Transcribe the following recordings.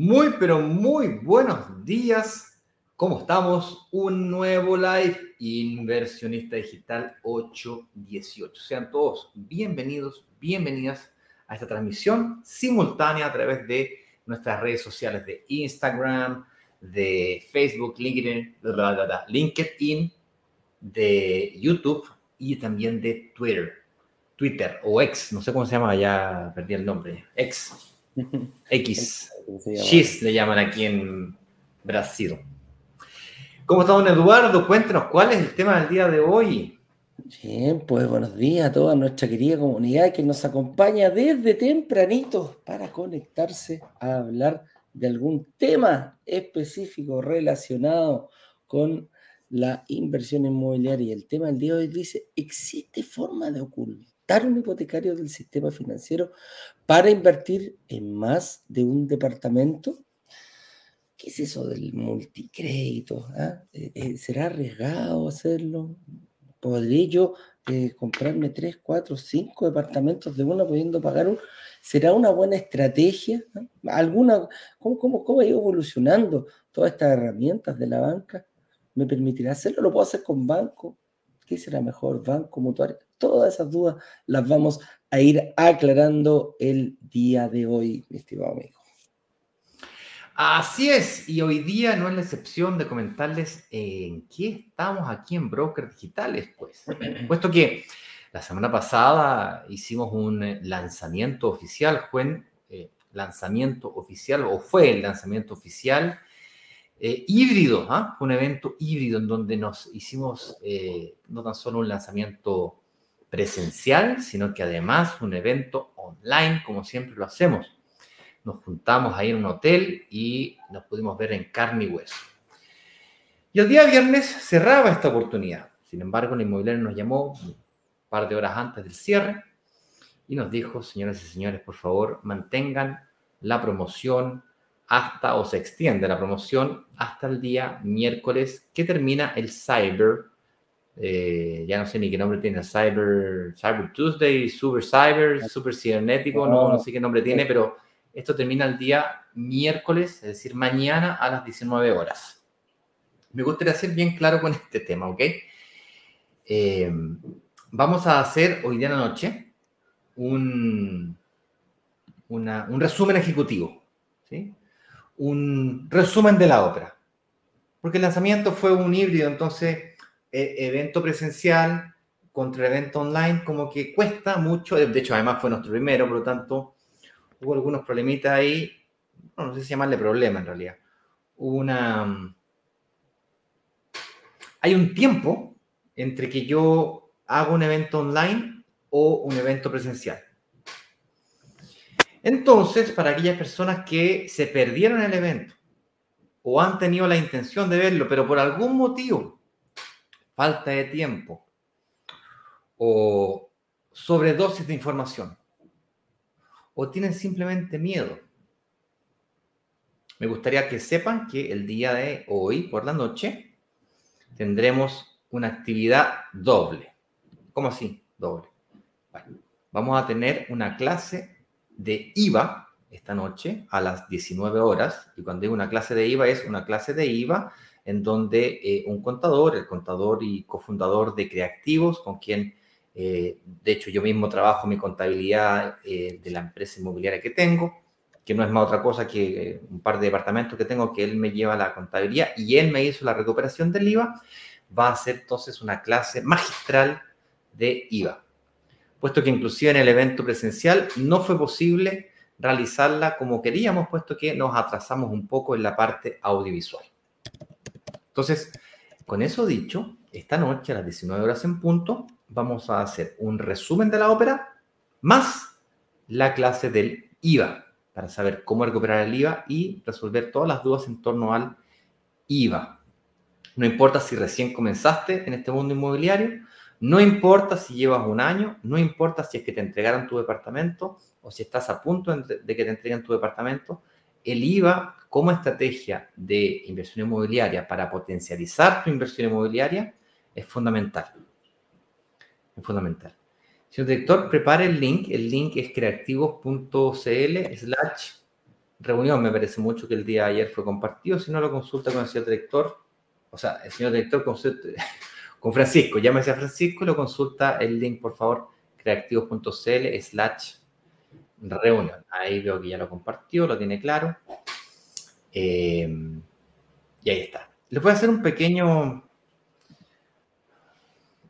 Muy, pero muy buenos días. ¿Cómo estamos? Un nuevo live Inversionista Digital 818. Sean todos bienvenidos, bienvenidas a esta transmisión simultánea a través de nuestras redes sociales de Instagram, de Facebook, LinkedIn, LinkedIn, de YouTube y también de Twitter. Twitter o X, no sé cómo se llama, ya perdí el nombre. X. X. X le llaman aquí en Brasil. ¿Cómo está don Eduardo? Cuéntenos, ¿cuál es el tema del día de hoy? Bien, pues buenos días a toda nuestra querida comunidad que nos acompaña desde tempranito para conectarse a hablar de algún tema específico relacionado con la inversión inmobiliaria. Y el tema del día de hoy dice, ¿existe forma de ocultar un hipotecario del sistema financiero para invertir en más de un departamento? ¿Qué es eso del multicrédito? Ah? Eh, eh, ¿Será arriesgado hacerlo? ¿Podré yo eh, comprarme tres, cuatro, cinco departamentos de una pudiendo pagar uno? ¿Será una buena estrategia? ¿Ah? ¿Alguna, cómo, cómo, ¿Cómo ha ido evolucionando todas estas herramientas de la banca? ¿Me permitirá hacerlo? ¿Lo puedo hacer con banco? ¿Qué será mejor, banco, mutuario? Todas esas dudas las vamos a ir aclarando el día de hoy, mi estimado amigo. Así es, y hoy día no es la excepción de comentarles en qué estamos aquí en Brokers Digitales, pues. Puesto que la semana pasada hicimos un lanzamiento oficial, fue eh, lanzamiento oficial, o fue el lanzamiento oficial eh, híbrido, ¿ah? un evento híbrido en donde nos hicimos eh, no tan solo un lanzamiento presencial, sino que además un evento online, como siempre lo hacemos. Nos juntamos ahí en un hotel y nos pudimos ver en carne y hueso. Y el día viernes cerraba esta oportunidad. Sin embargo, el inmobiliario nos llamó un par de horas antes del cierre y nos dijo, señoras y señores, por favor, mantengan la promoción hasta, o se extiende la promoción hasta el día miércoles que termina el Cyber eh, ya no sé ni qué nombre tiene, Cyber, Cyber Tuesday, Super Cyber, Super Cibernético, no, no sé qué nombre tiene, pero esto termina el día miércoles, es decir, mañana a las 19 horas. Me gustaría ser bien claro con este tema, ¿ok? Eh, vamos a hacer hoy día en la noche un, un resumen ejecutivo, ¿sí? Un resumen de la ópera. Porque el lanzamiento fue un híbrido, entonces e, evento presencial contra evento online, como que cuesta mucho. De hecho, además fue nuestro primero, por lo tanto, hubo algunos problemitas ahí. No, sé si llamarle problema en realidad. una. Hay un tiempo entre que yo hago un evento online o un evento presencial. Entonces, para aquellas personas que se perdieron el evento o han tenido la intención de verlo, pero por algún motivo falta de tiempo o sobredosis de información o tienen simplemente miedo. Me gustaría que sepan que el día de hoy, por la noche, tendremos una actividad doble. ¿Cómo así? Doble. vamos a tener una clase de IVA esta noche a las 19 horas. Y cuando digo una clase de IVA es una clase de IVA en donde eh, un contador, el contador y cofundador de Creativos, con quien eh, de hecho yo mismo trabajo mi contabilidad eh, de la empresa inmobiliaria que tengo, que no es más otra cosa que un par de departamentos que tengo que él me lleva la contabilidad y él me hizo la recuperación del IVA, va a hacer entonces una clase magistral de IVA. Puesto que inclusive en el evento presencial no fue posible realizarla como queríamos, puesto que nos atrasamos un poco en la parte audiovisual. Entonces, con eso dicho, esta noche a las 19 horas en punto, vamos a hacer un resumen de la ópera más la clase del IVA, para saber cómo recuperar el IVA y resolver todas las dudas en torno al IVA. No importa si recién comenzaste en este mundo inmobiliario, No importa si llevas un año, no importa si es que te entregaron tu departamento o si estás a punto de que te entreguen tu departamento, el IVA como estrategia de inversión inmobiliaria para potencializar tu inversión inmobiliaria es fundamental. Es fundamental. Señor director, prepare el link. El link es creativos.cl slash reunión. Me parece mucho que el día de ayer fue compartido. Si no, lo consulta con el señor director. O sea, el señor director con Francisco. Llámese a Francisco y lo consulta el link, por favor, creativos.cl slash reunión. Ahí veo que ya lo compartió, lo tiene claro. Eh, y ahí está. Les voy a hacer un pequeño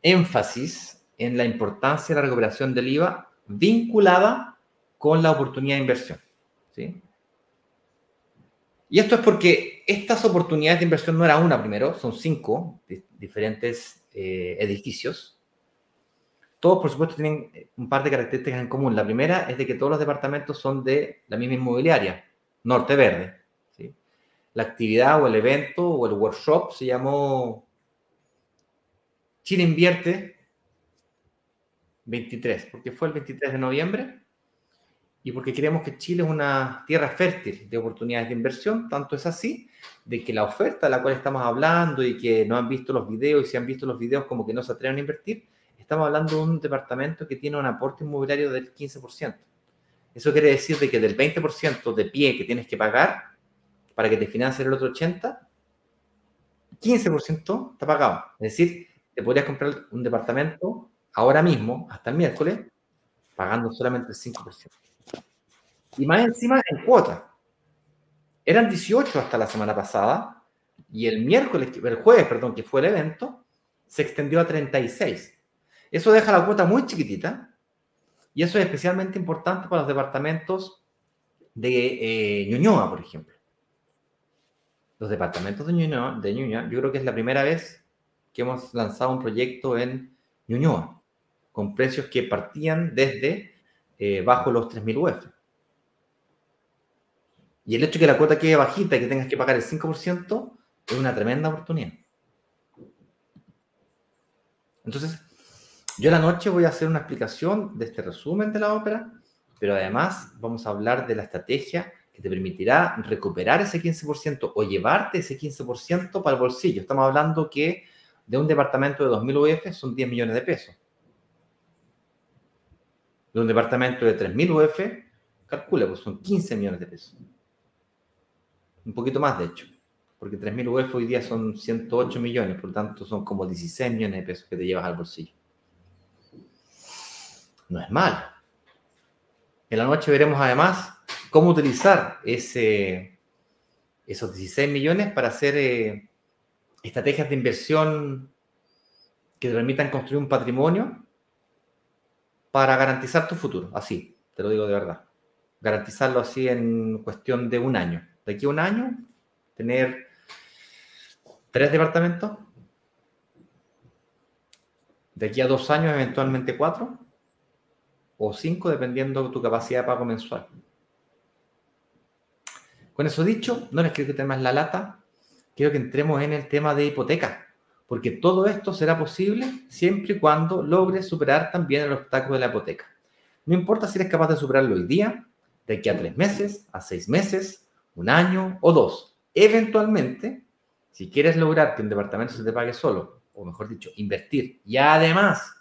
énfasis en la importancia de la recuperación del IVA vinculada con la oportunidad de inversión. ¿sí? Y esto es porque estas oportunidades de inversión no era una primero, son cinco diferentes eh, edificios todos, por supuesto, tienen eh, un par de características en común. La primera es de que todos los departamentos son de la misma inmobiliaria, Norte Verde. ¿sí? La actividad o el evento o el workshop se llamó Chile Invierte 23, porque fue el 23 de noviembre y porque creemos que Chile es una tierra fértil de oportunidades de inversión. Tanto es así de que la oferta de la cual estamos hablando y que no han visto los videos y si han visto los videos como que no se atreven a invertir, estamos hablando de un departamento que tiene un aporte inmobiliario del 15%. Eso quiere decir de que del 20% de pie que tienes que pagar para que te financie el otro 80%, 15% está pagado. Es decir, te podrías comprar un departamento ahora mismo, hasta el miércoles, pagando solamente el 5%. Y más encima en cuota. Eran 18 hasta la semana pasada y el miércoles, el jueves, perdón, que fue el evento, se extendió a 36. Eso deja la cuota muy chiquitita y eso es especialmente importante para los departamentos de eh, Ñuñoa, por ejemplo. Los departamentos de Ñuñoa, de Ñuñoa, yo creo que es la primera vez que hemos lanzado un proyecto en Ñuñoa, con precios que partían desde eh, bajo los 3.000 UF. Y el hecho de que la cuota quede bajita y que tengas que pagar el 5% es una tremenda oportunidad. Entonces, yo la noche voy a hacer una explicación de este resumen de la ópera, pero además vamos a hablar de la estrategia que te permitirá recuperar ese 15% o llevarte ese 15% para el bolsillo. Estamos hablando que de un departamento de 2.000 UF son 10 millones de pesos. De un departamento de 3.000 UF, calcula, pues son 15 millones de pesos. Un poquito más, de hecho. Porque 3.000 UF hoy día son 108 millones, por lo tanto son como 16 millones de pesos que te llevas al bolsillo no es malo. En la noche veremos además cómo utilizar esos 16 millones para hacer eh, estrategias de inversión que te permitan construir un patrimonio para garantizar tu futuro. Así, te lo digo de verdad. Garantizarlo así en cuestión de un año. De aquí a un año, tener tres departamentos. De aquí a dos años, eventualmente cuatro o 5 dependiendo de tu capacidad de pago mensual. Con eso dicho, no les quiero que más la lata, quiero que entremos en el tema de hipoteca, porque todo esto será posible siempre y cuando logres superar también el obstáculo de la hipoteca. No importa si eres capaz de superarlo hoy día, de aquí a tres meses, a seis meses, un año o dos. Eventualmente, si quieres lograr que un departamento se te pague solo, o mejor dicho, invertir y además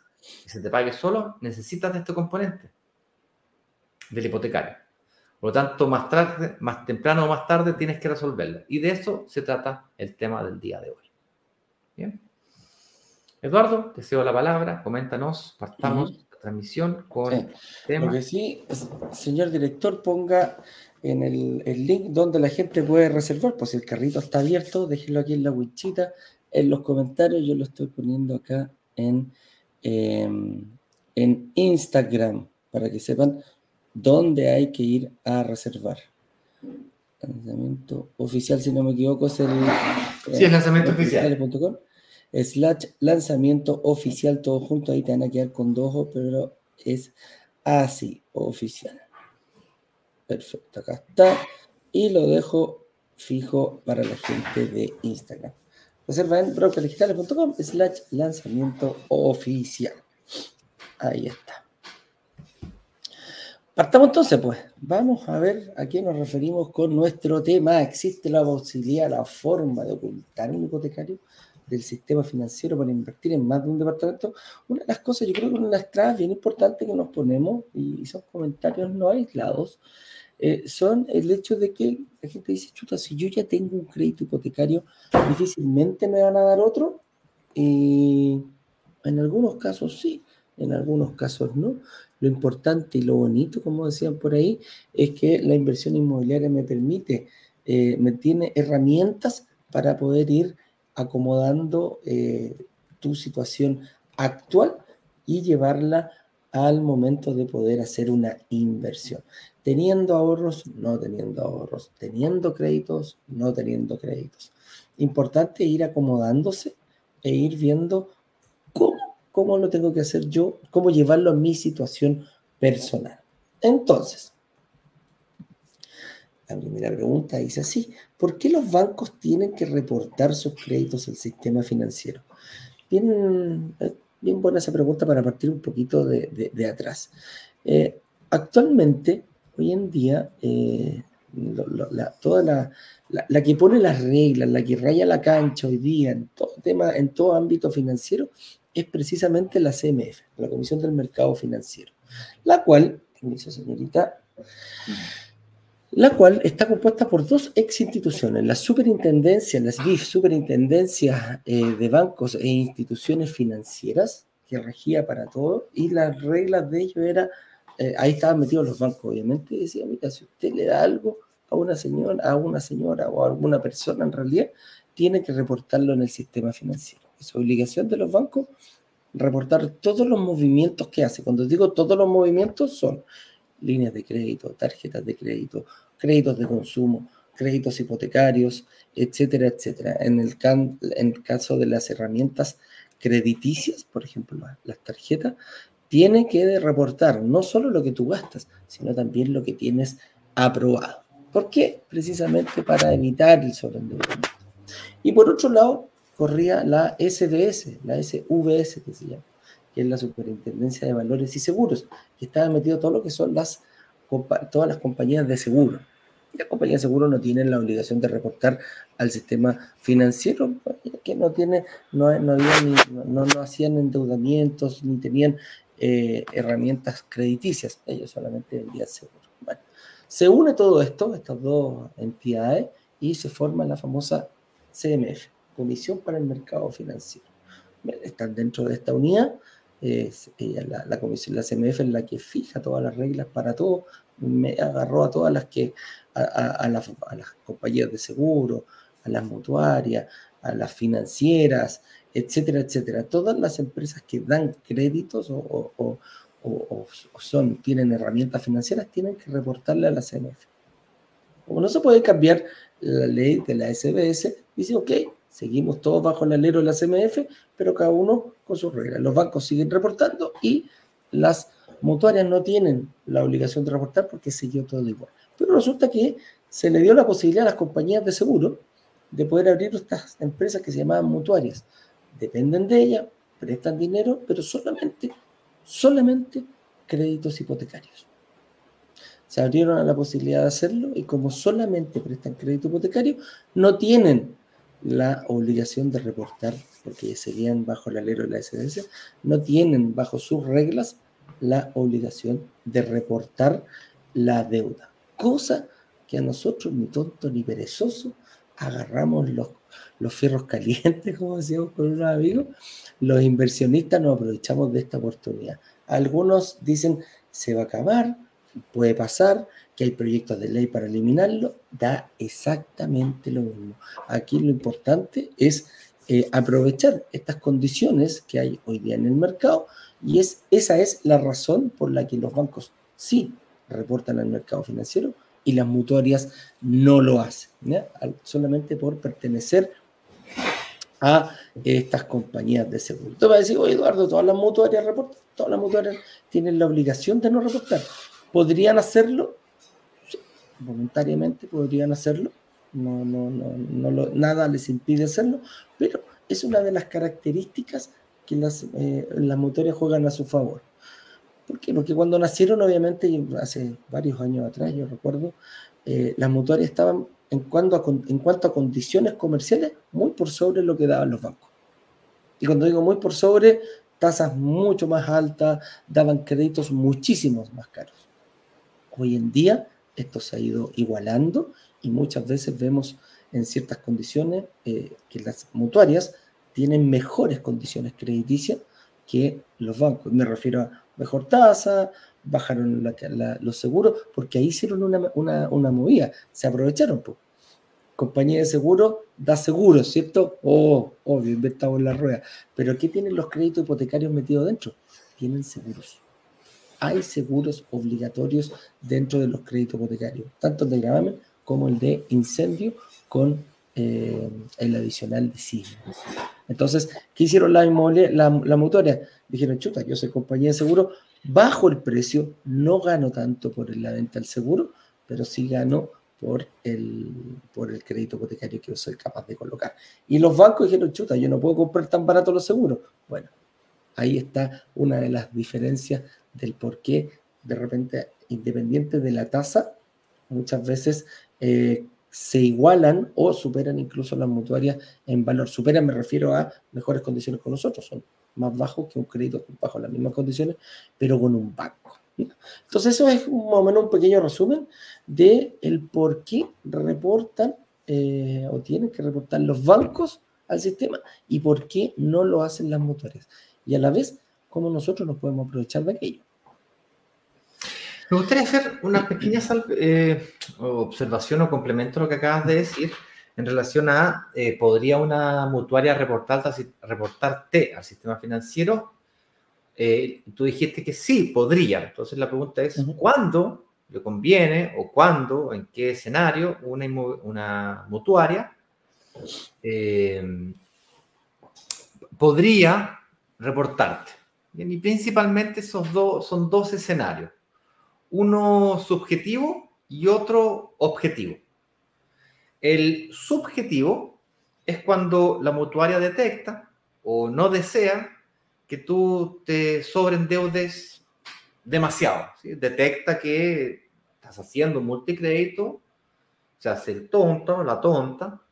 que se te pague solo, necesitas de este componente del hipotecario. Por lo tanto, más tarde, más temprano o más tarde tienes que resolverlo. Y de eso se trata el tema del día de hoy. Bien. Eduardo, te cedo la palabra, coméntanos, partamos la transmisión con el tema. Lo que sí, señor director, ponga en el, el, link donde la gente puede reservar, pues si el carrito está abierto, déjenlo aquí en la winchita, en los comentarios, yo lo estoy poniendo acá en Em, en Instagram para que sepan dónde hay que ir a reservar. Lanzamiento oficial, si no me equivoco, es el. Sí, el lanzamiento oficial. Slash lanzamiento oficial, todo junto. Ahí te van a quedar con dos ojos, pero es así, oficial. Perfecto, acá está. Y lo dejo fijo para la gente de Instagram. Reserva en brokerdigitales.com slash lanzamiento oficial. Ahí está. Partamos entonces, pues. Vamos a ver a qué nos referimos con nuestro tema. ¿Existe la posibilidad, la forma de ocultar un hipotecario del sistema financiero para invertir en más de un departamento? Una de las cosas, yo creo que una de las trabas bien importantes que nos ponemos, y son comentarios no aislados, eh, son el hecho de que la gente dice, chuta, si yo ya tengo un crédito hipotecario, difícilmente me van a dar otro. Y en algunos casos sí, en algunos casos no. Lo importante y lo bonito, como decían por ahí, es que la inversión inmobiliaria me permite, eh, me tiene herramientas para poder ir acomodando eh, tu situación actual y llevarla al momento de poder hacer una inversión. Teniendo ahorros, no teniendo ahorros. Teniendo créditos, no teniendo créditos. Importante ir acomodándose e ir viendo cómo cómo lo tengo que hacer yo, cómo llevarlo a mi situación personal. Entonces, la primera pregunta dice así, ¿por qué los bancos tienen que reportar sus créditos al sistema financiero? Bien, eh, bien buena esa pregunta para partir un poquito de, atrás. Eh, actualmente, hoy en día, eh, toda la, la, que pone las reglas, la que raya la cancha hoy día en todo tema, en todo ámbito financiero, es precisamente la CMF, la Comisión del Mercado Financiero, la cual, señorita, la cual está compuesta por dos ex instituciones, la superintendencia, las BIF, superintendencia eh, de bancos e instituciones financieras, que regía para todo, y las reglas de ello era, eh, ahí estaban metidos los bancos, obviamente, y decía, mira, si usted le da algo a una señora, a una señora o a alguna persona en realidad, tiene que reportarlo en el sistema financiero. Es obligación de los bancos reportar todos los movimientos que hace. Cuando digo todos los movimientos son líneas de crédito, tarjetas de crédito, créditos de consumo, créditos hipotecarios, etcétera, etcétera. En el, en caso de las herramientas crediticias, por ejemplo, las tarjetas, tiene que reportar no solo lo que tú gastas, sino también lo que tienes aprobado. ¿Por qué? Precisamente para evitar el sobreendeudamiento. Y por otro lado, corría la SBS, la SVS que se llama, que es la Superintendencia de Valores y Seguros, que estaba metido todo lo que son las, todas las compañías de seguro. Las compañías de seguro no tienen la obligación de reportar al sistema financiero, que no tiene, no, no, no, hacían endeudamientos ni tenían eh, herramientas crediticias, ellos solamente vendían seguro. Bueno, se une todo esto, estas dos entidades, y se forma la famosa CMF, Comisión para el Mercado Financiero. Están dentro de esta unidad. La, comisión, la CMF es la que fija todas las reglas para todo. Me agarró a todas las que, a, las, compañías de seguro, a las mutuarias, a las financieras, etcétera, etcétera. Todas las empresas que dan créditos o, son, tienen herramientas financieras tienen que reportarle a la CMF. Como no se puede cambiar la ley de la SBS, dice, ok, Seguimos todos bajo el alero de la CMF, pero cada uno con sus reglas. Los bancos siguen reportando y las mutuarias no tienen la obligación de reportar porque siguió todo igual. Pero resulta que se le dio la posibilidad a las compañías de seguro de poder abrir estas empresas que se llamaban mutuarias. Dependen de ellas, prestan dinero, pero solamente, solamente créditos hipotecarios. Se abrieron a la posibilidad de hacerlo y como solamente prestan crédito hipotecario, no tienen la obligación de reportar, porque serían bajo el alero de la SDS, no tienen bajo sus reglas la obligación de reportar la deuda. Cosa que a nosotros, ni tonto ni perezoso, agarramos los, los fierros calientes, como decíamos con unos amigos, los inversionistas nos aprovechamos de esta oportunidad. Algunos dicen, se va a acabar, puede pasar, que hay proyectos de ley para eliminarlo, da exactamente lo mismo. Aquí lo importante es eh, aprovechar estas condiciones que hay hoy día en el mercado y es, esa es la razón por la que los bancos sí reportan al mercado financiero y las mutuarias no lo hacen, solamente por pertenecer a estas compañías de seguro. Tú vas a decir, oye Eduardo, todas las mutuarias reportan, todas las mutuarias tienen la obligación de no reportar. ¿Podrían hacerlo? voluntariamente podrían hacerlo, no, no, no, nada les impide hacerlo, pero es una de las características que las, eh, las juegan a su favor. ¿Por qué? Porque cuando nacieron, obviamente, hace varios años atrás, yo recuerdo, eh, las mutuarias estaban, en cuanto, a, en cuanto a condiciones comerciales, muy por sobre lo que daban los bancos. Y cuando digo muy por sobre, tasas mucho más altas, daban créditos muchísimos más caros. Hoy en día esto se ha ido igualando y muchas veces vemos en ciertas condiciones eh, que las mutuarias tienen mejores condiciones crediticias que los bancos. Me refiero a mejor tasa, bajaron los seguros, porque ahí hicieron una, movida, se aprovecharon. Pues. Compañía de seguro da seguros, ¿cierto? Oh, obvio, inventamos la rueda. Pero ¿qué tienen los créditos hipotecarios metidos dentro? Tienen seguros. Hay seguros obligatorios dentro de los créditos hipotecarios, tanto el de gravamen como el de incendio con eh, el adicional de signo. Entonces, ¿qué hicieron la, la, la? Dijeron, chuta, yo soy compañía de seguro, bajo el precio, no gano tanto por la venta del seguro, pero sí gano por el, por el crédito hipotecario que yo soy capaz de colocar. Y los bancos dijeron, chuta, yo no puedo comprar tan barato los seguros. Bueno, ahí está una de las diferencias del por qué de repente, independiente de la tasa, muchas veces eh, se igualan o superan incluso las mutuarias en valor. Superan, me refiero a mejores condiciones con nosotros, son más bajos que un crédito bajo las mismas condiciones, pero con un banco. Entonces, eso es más o menos un pequeño resumen de el por qué reportan eh, o tienen que reportar los bancos al sistema y por qué no lo hacen las mutuarias. Y a la vez, cómo nosotros nos podemos aprovechar de aquello. Me gustaría hacer una pequeña eh, observación o complemento a lo que acabas de decir en relación a, eh, ¿podría una mutuaria reportarte, reportarte al sistema financiero? Eh, tú dijiste que sí, podría. Entonces la pregunta es, ¿cuándo le conviene o cuándo, en qué escenario una, una mutuaria podría reportarte? Y principalmente esos dos, son dos escenarios uno subjetivo y otro objetivo. El subjetivo es cuando la mutuaria detecta o no desea que tú te sobreendeudes demasiado. Detecta que estás haciendo multicrédito, se hace el tonto, la tonta,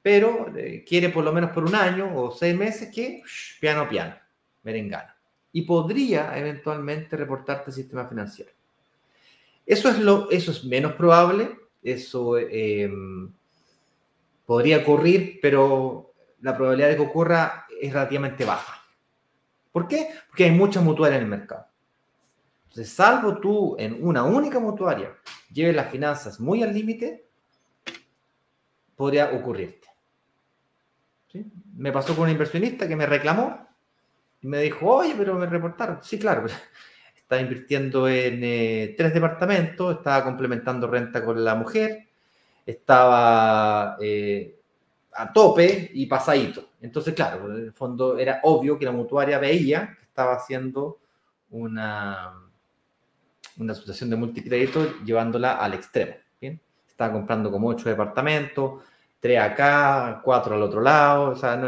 pero eh, quiere por lo menos por un año o seis meses que piano piano, merengana. Y podría eventualmente reportarte el sistema financiero. Eso es, lo, eso es menos probable, eso em, podría ocurrir, pero la probabilidad de que ocurra es relativamente baja. ¿Por qué? Porque hay muchas mutuarias en el mercado. Entonces, salvo tú en una única mutuaria lleves las finanzas muy al límite, podría ocurrirte. Me pasó con un inversionista que me reclamó y me dijo, oye, pero me reportaron. Sí, claro, estaba invirtiendo en eh, tres departamentos, estaba complementando renta con la mujer, estaba eh, a tope y pasadito. Entonces, claro, en el fondo era obvio que la mutuaria veía que estaba haciendo una, una asociación de multicrédito llevándola al extremo. Estaba comprando como ocho departamentos, tres acá, cuatro al otro lado, o sea,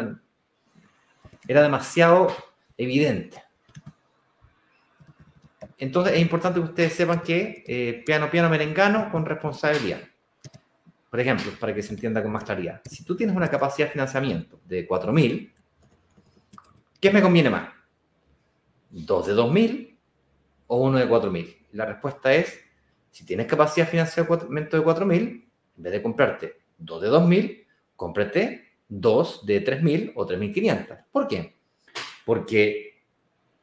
era demasiado evidente. Entonces es importante que ustedes sepan que eh, piano, piano, merengano con responsabilidad. Por ejemplo, para que se entienda con más claridad, si tú tienes una capacidad de financiamiento de 4.000, ¿qué me conviene más? ¿Dos de 2.000 o uno de 4.000? La respuesta es, si tienes capacidad de financiamiento de 4.000, en vez de comprarte dos de 2.000, cómprate dos de 3.000 o 3.500. ¿Por qué? Porque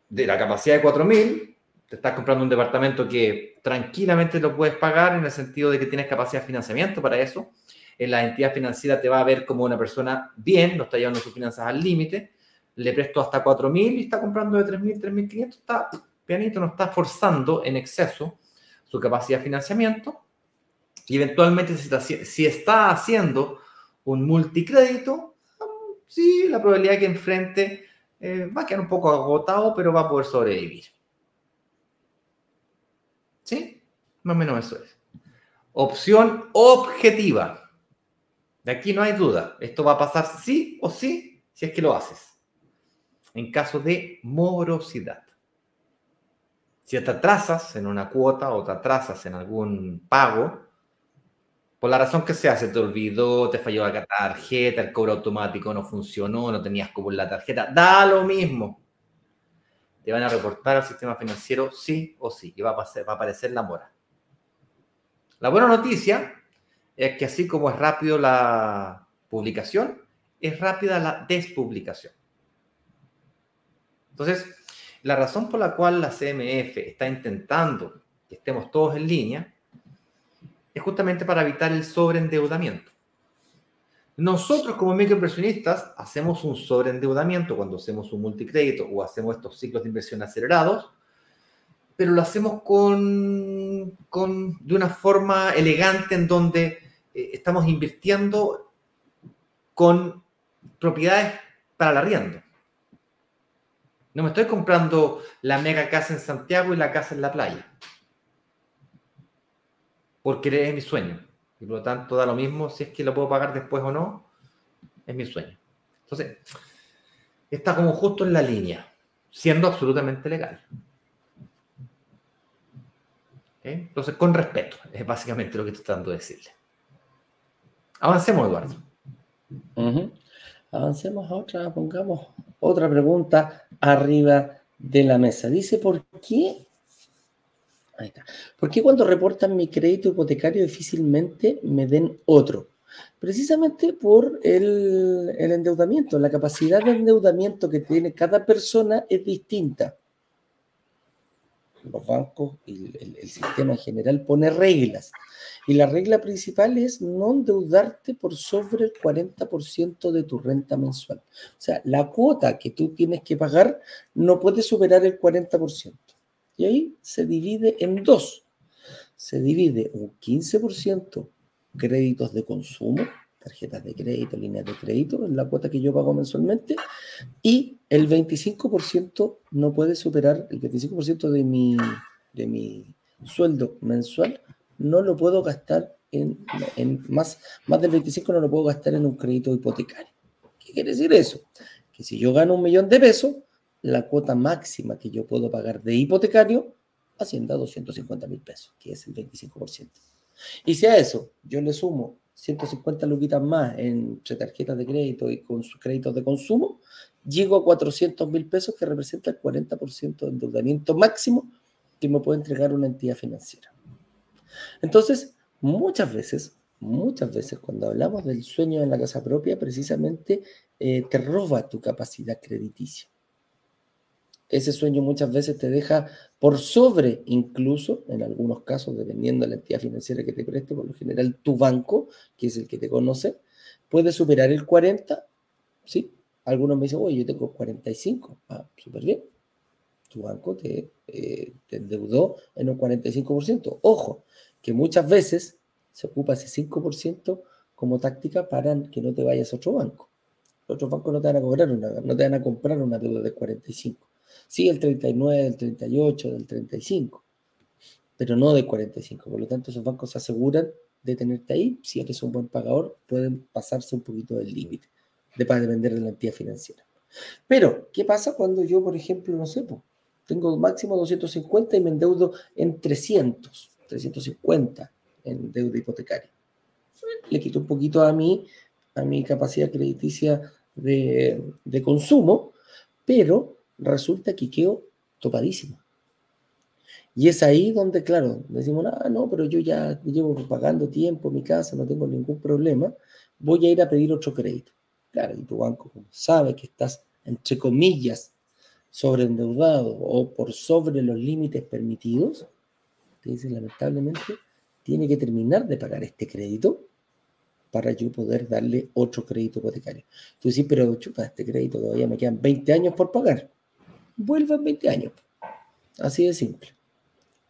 de la capacidad de 4.000, te estás comprando un departamento que tranquilamente lo puedes pagar en el sentido de que tienes capacidad de financiamiento para eso. En la entidad financiera te va a ver como una persona bien, no está llevando sus finanzas al límite. Le presto hasta 4.000 y está comprando de 3.000, 3.500. Está pianito, no está forzando en exceso su capacidad de financiamiento. Y eventualmente, si está, haciendo un multicrédito, sí, la probabilidad que enfrente eh, va a quedar un poco agotado, pero va a poder sobrevivir. ¿Sí? Más o menos eso es. Opción objetiva. De aquí no hay duda. Esto va a pasar sí o sí si es que lo haces. En caso de morosidad. Si te atrasas en una cuota o te atrasas en algún pago, por la razón que sea, se te olvidó, te falló la tarjeta, el cobro automático no funcionó, no tenías como la tarjeta, da lo mismo. Te van a reportar al sistema financiero sí o sí y va a, va a aparecer la mora. La buena noticia es que así como es rápido la publicación, es rápida la despublicación. Entonces, la razón por la cual la CMF está intentando que estemos todos en línea es justamente para evitar el sobreendeudamiento. Nosotros como microinversionistas hacemos un sobreendeudamiento cuando hacemos un multicrédito o hacemos estos ciclos de inversión acelerados, pero lo hacemos con, con de una forma elegante en donde eh, estamos invirtiendo con propiedades para el arriendo. No me estoy comprando la mega casa en Santiago y la casa en la playa. Porque es mi sueño. Y por lo tanto da lo mismo si es que lo puedo pagar después o no. Es mi sueño. Entonces, está como justo en la línea, siendo absolutamente legal. Entonces, con respeto, es básicamente lo que estoy tratando de decirle. Avancemos, Eduardo. Avancemos a otra, pongamos otra pregunta arriba de la mesa. Dice, ¿por qué? Ahí está. ¿Por qué cuando reportan mi crédito hipotecario difícilmente me den otro? Precisamente por el, el endeudamiento. La capacidad de endeudamiento que tiene cada persona es distinta los bancos y el, sistema en general pone reglas. Y la regla principal es no endeudarte por sobre el 40% de tu renta mensual. O sea, la cuota que tú tienes que pagar no puede superar el 40%. Y ahí se divide en dos. Se divide un 15% créditos de consumo tarjetas de crédito, líneas de crédito, es la cuota que yo pago mensualmente, y el 25% no puede superar, el 25% de mi, de mi sueldo mensual no lo puedo gastar en, en, más, más del 25% no lo puedo gastar en un crédito hipotecario. ¿Qué quiere decir eso? Que si yo gano un millón de pesos, la cuota máxima que yo puedo pagar de hipotecario asciende a 250 mil pesos, que es el 25%. Y si a eso yo le sumo 150 luquitas más entre tarjetas de crédito y con sus créditos de consumo, llego a 400 mil pesos que representa el 40% de endeudamiento máximo que me puede entregar una entidad financiera. Entonces, muchas veces, muchas veces cuando hablamos del sueño en la casa propia, precisamente eh, te roba tu capacidad crediticia ese sueño muchas veces te deja por sobre, incluso en algunos casos, dependiendo de la entidad financiera que te preste, por lo general tu banco, que es el que te conoce, puede superar el 40, ¿sí? Algunos me dicen, oye, yo tengo 45, ah, súper bien. Tu banco te, eh, te endeudó en un 45%. Ojo, que muchas veces se ocupa ese 5% como táctica para que no te vayas a otro banco. Otros bancos no te van a cobrar una, no te van a comprar una deuda de 45. Sí, el 39, del 38, del 35, pero no de 45. Por lo tanto, esos bancos se aseguran de tenerte ahí. Si eres un buen pagador, pueden pasarse un poquito del límite, de, para depender de la entidad financiera. Pero, ¿qué pasa cuando yo, por ejemplo, no sé, tengo máximo 250 y me endeudo en 300, 350 en deuda hipotecaria? Le quito un poquito a mí, a mi capacidad crediticia de, de consumo, pero resulta que quedó topadísimo. Y es ahí donde, claro, decimos, ah, no, pero yo ya llevo pagando tiempo mi casa, no tengo ningún problema, voy a ir a pedir otro crédito. Claro, y tu banco sabe que estás, entre comillas, sobreendeudado o por sobre los límites permitidos, te dice, lamentablemente, tiene que terminar de pagar este crédito para yo poder darle otro crédito hipotecario. Tú dices, pero chupa, este crédito todavía me quedan 20 años por pagar vuelva en 20 años. Así de simple.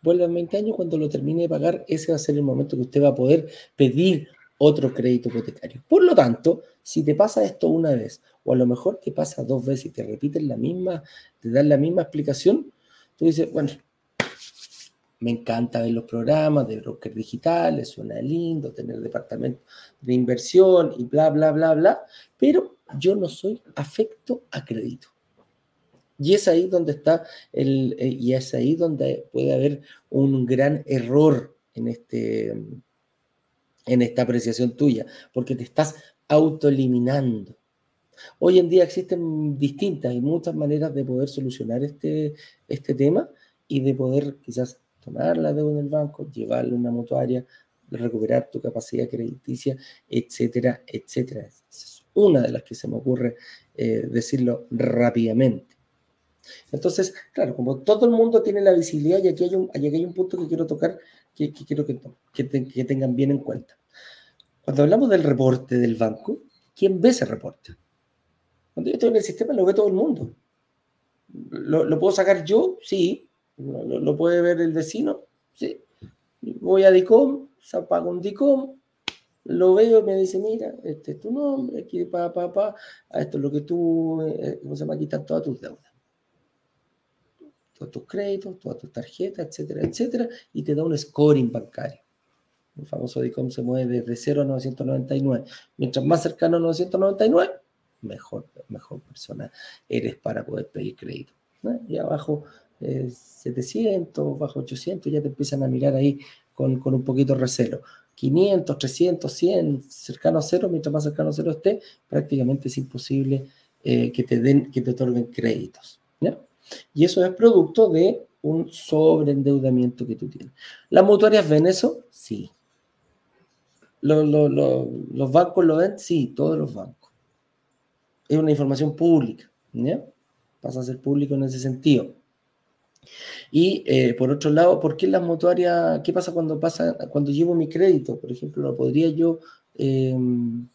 Vuelva en 20 años, cuando lo termine de pagar, ese va a ser el momento que usted va a poder pedir otro crédito hipotecario. Por lo tanto, si te pasa esto una vez, o a lo mejor te pasa dos veces y te repiten la misma, te dan la misma explicación, tú dices, bueno, Me encanta ver los programas de brokers digitales, suena lindo tener departamento de inversión y bla, bla, bla, bla, pero yo no soy afecto a crédito. Y es ahí donde está el, eh, y es ahí donde puede haber un gran error en, este, en esta apreciación tuya, porque te estás autoeliminando. Hoy en día existen distintas y muchas maneras de poder solucionar este, este tema y de poder quizás tomar la deuda del banco, llevarla a una mutuaria, recuperar tu capacidad crediticia, etcétera, etcétera. Es una de las que se me ocurre eh, decirlo rápidamente. Entonces, claro, como todo el mundo tiene la visibilidad, y aquí hay un, aquí hay un punto que quiero tocar, que, quiero que, que tengan bien en cuenta. Cuando hablamos del reporte del banco, ¿quién ve ese reporte? Cuando yo estoy en el sistema, lo ve todo el mundo. ¿Lo, puedo sacar yo? Sí. ¿Lo, puede ver el vecino? Sí. Voy a DICOM, pago un DICOM, lo veo y me dice, mira, este es tu nombre, aquí, pa, pa, pa, esto es lo que tú, eh, ¿cómo se llama? Aquí están todas tus deudas. Todos tus créditos, todas tus tarjetas, etcétera, etcétera, y te da un scoring bancario. El famoso DICOM se mueve desde 0 a 999. Mientras más cercano a 999, mejor, mejor persona eres para poder pedir crédito. Y abajo 700, eh, bajo 800, ya te empiezan a mirar ahí con, un poquito de recelo. 500, 300, 100, cercano a cero, mientras más cercano a cero esté, prácticamente es imposible eh, que te den, que te otorguen créditos. Y eso es producto de un sobreendeudamiento que tú tienes. ¿Las mutuarias ven eso? Sí. ¿Los, los bancos lo ven? Sí, todos los bancos es una información pública. Pasa a ser público en ese sentido. Y eh, por otro lado, ¿por qué las mutuarias, qué pasa cuando pasa, cuando llevo mi crédito? Por ejemplo, ¿lo podría yo, em,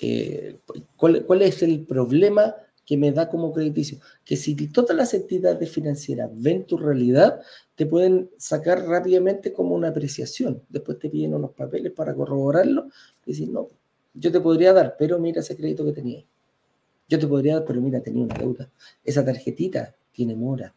eh, ¿cuál, ¿cuál, es el problema que me da como crediticio? Que si todas las entidades financieras ven tu realidad, te pueden sacar rápidamente como una apreciación. Después te piden unos papeles para corroborarlo y decir, no, yo te podría dar, pero mira ese crédito que tenía. Yo te podría dar, pero mira, tenía una deuda. Esa tarjetita tiene mora.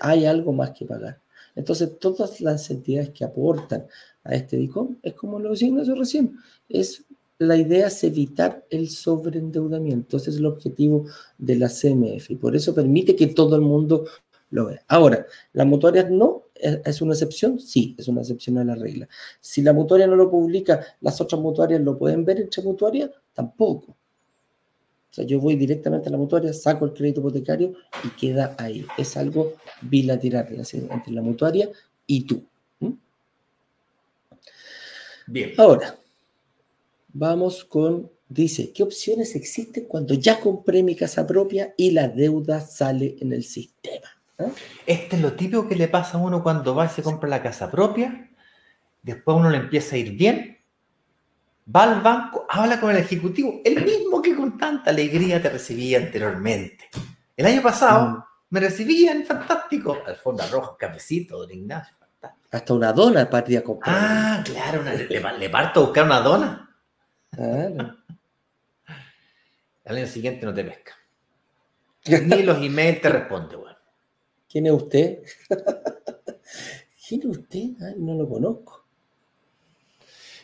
hay algo más que pagar. Entonces, todas las entidades que aportan a este DICOM, es como lo decía Ignacio recién, es la idea es evitar el sobreendeudamiento. Ese es el objetivo de la CMF y por eso permite que todo el mundo lo vea. Ahora, las mutuarias no, ¿Es una excepción? Sí, es una excepción a la regla. Si la mutuaria no lo publica, ¿las otras mutuarias lo pueden ver entre mutuarias? Tampoco. O sea, yo voy directamente a la mutuaria, saco el crédito hipotecario y queda ahí. Es algo bilateral entre la mutuaria y tú. Bien. Ahora, vamos con, dice, ¿qué opciones existen cuando ya compré mi casa propia y la deuda sale en el sistema? ¿Eh? Este es lo típico que le pasa a uno cuando va y se compra la casa propia, después uno le empieza a ir bien, va al banco, habla con el ejecutivo, el mismo que con tanta alegría te recibía anteriormente. El año pasado mm. me recibían fantástico, alfombra roja, cafecito, don Ignacio, fantástico. Hasta una dona partía a comprar. Ah, claro, le, parto a buscar una dona. Claro. Al año siguiente no te pesca. Ni los emails te responde, güey. ¿Quién es usted? ¿Quién es usted? no lo conozco.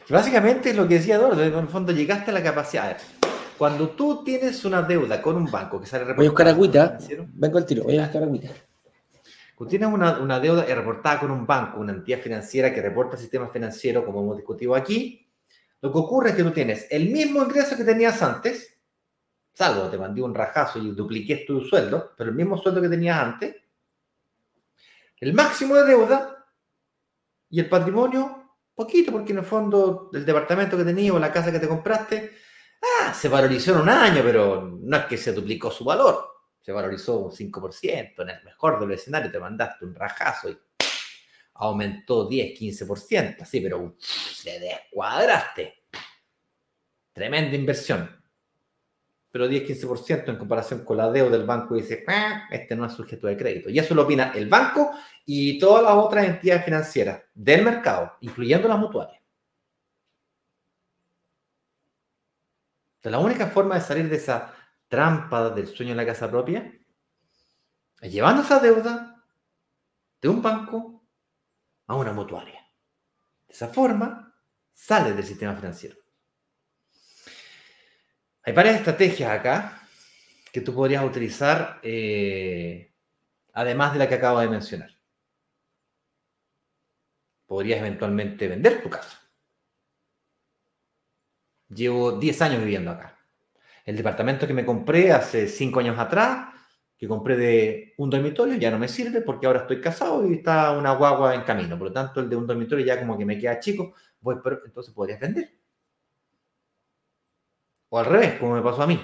Básicamente es lo que decía Eduardo, en el fondo llegaste a la capacidad. Cuando tú tienes una deuda con un banco que sale reportada... Voy a buscar agüita, vengo al tiro, voy a buscar agüita. Cuando tienes una, una, deuda reportada con un banco, una entidad financiera que reporta el sistema financiero, como hemos discutido aquí, lo que ocurre es que tú tienes el mismo ingreso que tenías antes, salvo te mandé un rajazo y dupliqué tu sueldo, pero el mismo sueldo que tenías antes, el máximo de deuda y el patrimonio, poquito, porque en el fondo el departamento que tenías o la casa que te compraste, ah, se valorizó en un año, pero no es que se duplicó su valor, se valorizó un 5%, en el mejor del escenario te mandaste un rajazo y aumentó 10, 15%, así, pero se descuadraste. Tremenda inversión pero 10-15% en comparación con la deuda del banco dice, ah, este no es sujeto de crédito. Y eso lo opina el banco y todas las otras entidades financieras del mercado, incluyendo las mutuarias. Entonces, la única forma de salir de esa trampa del sueño en la casa propia es llevando esa deuda de un banco a una mutuaria. De esa forma, sales del sistema financiero. Hay varias estrategias acá que tú podrías utilizar, eh, además de la que acabo de mencionar. Podrías eventualmente vender tu casa. Llevo 10 años viviendo acá. El departamento que me compré hace 5 años atrás, que compré de un dormitorio, ya no me sirve porque ahora estoy casado y está una guagua en camino. Por lo tanto, el de un dormitorio ya como que me queda chico, voy, pero entonces podrías vender. O al revés, como me pasó a mí.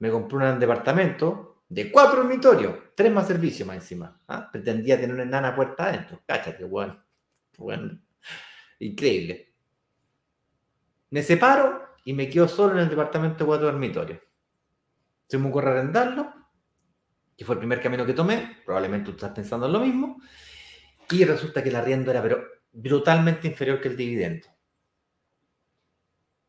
Me compré un departamento de cuatro dormitorios, tres más servicios más encima. ¿ah? Pretendía tener una enana puerta adentro. Cáchate, bueno. bueno. Increíble. Me separo y me quedo solo en el departamento de cuatro dormitorios. Se me ocurre arrendarlo, que fue el primer camino que tomé. Probablemente tú estás pensando en lo mismo. Y resulta que el arriendo era pero brutalmente inferior que el dividendo.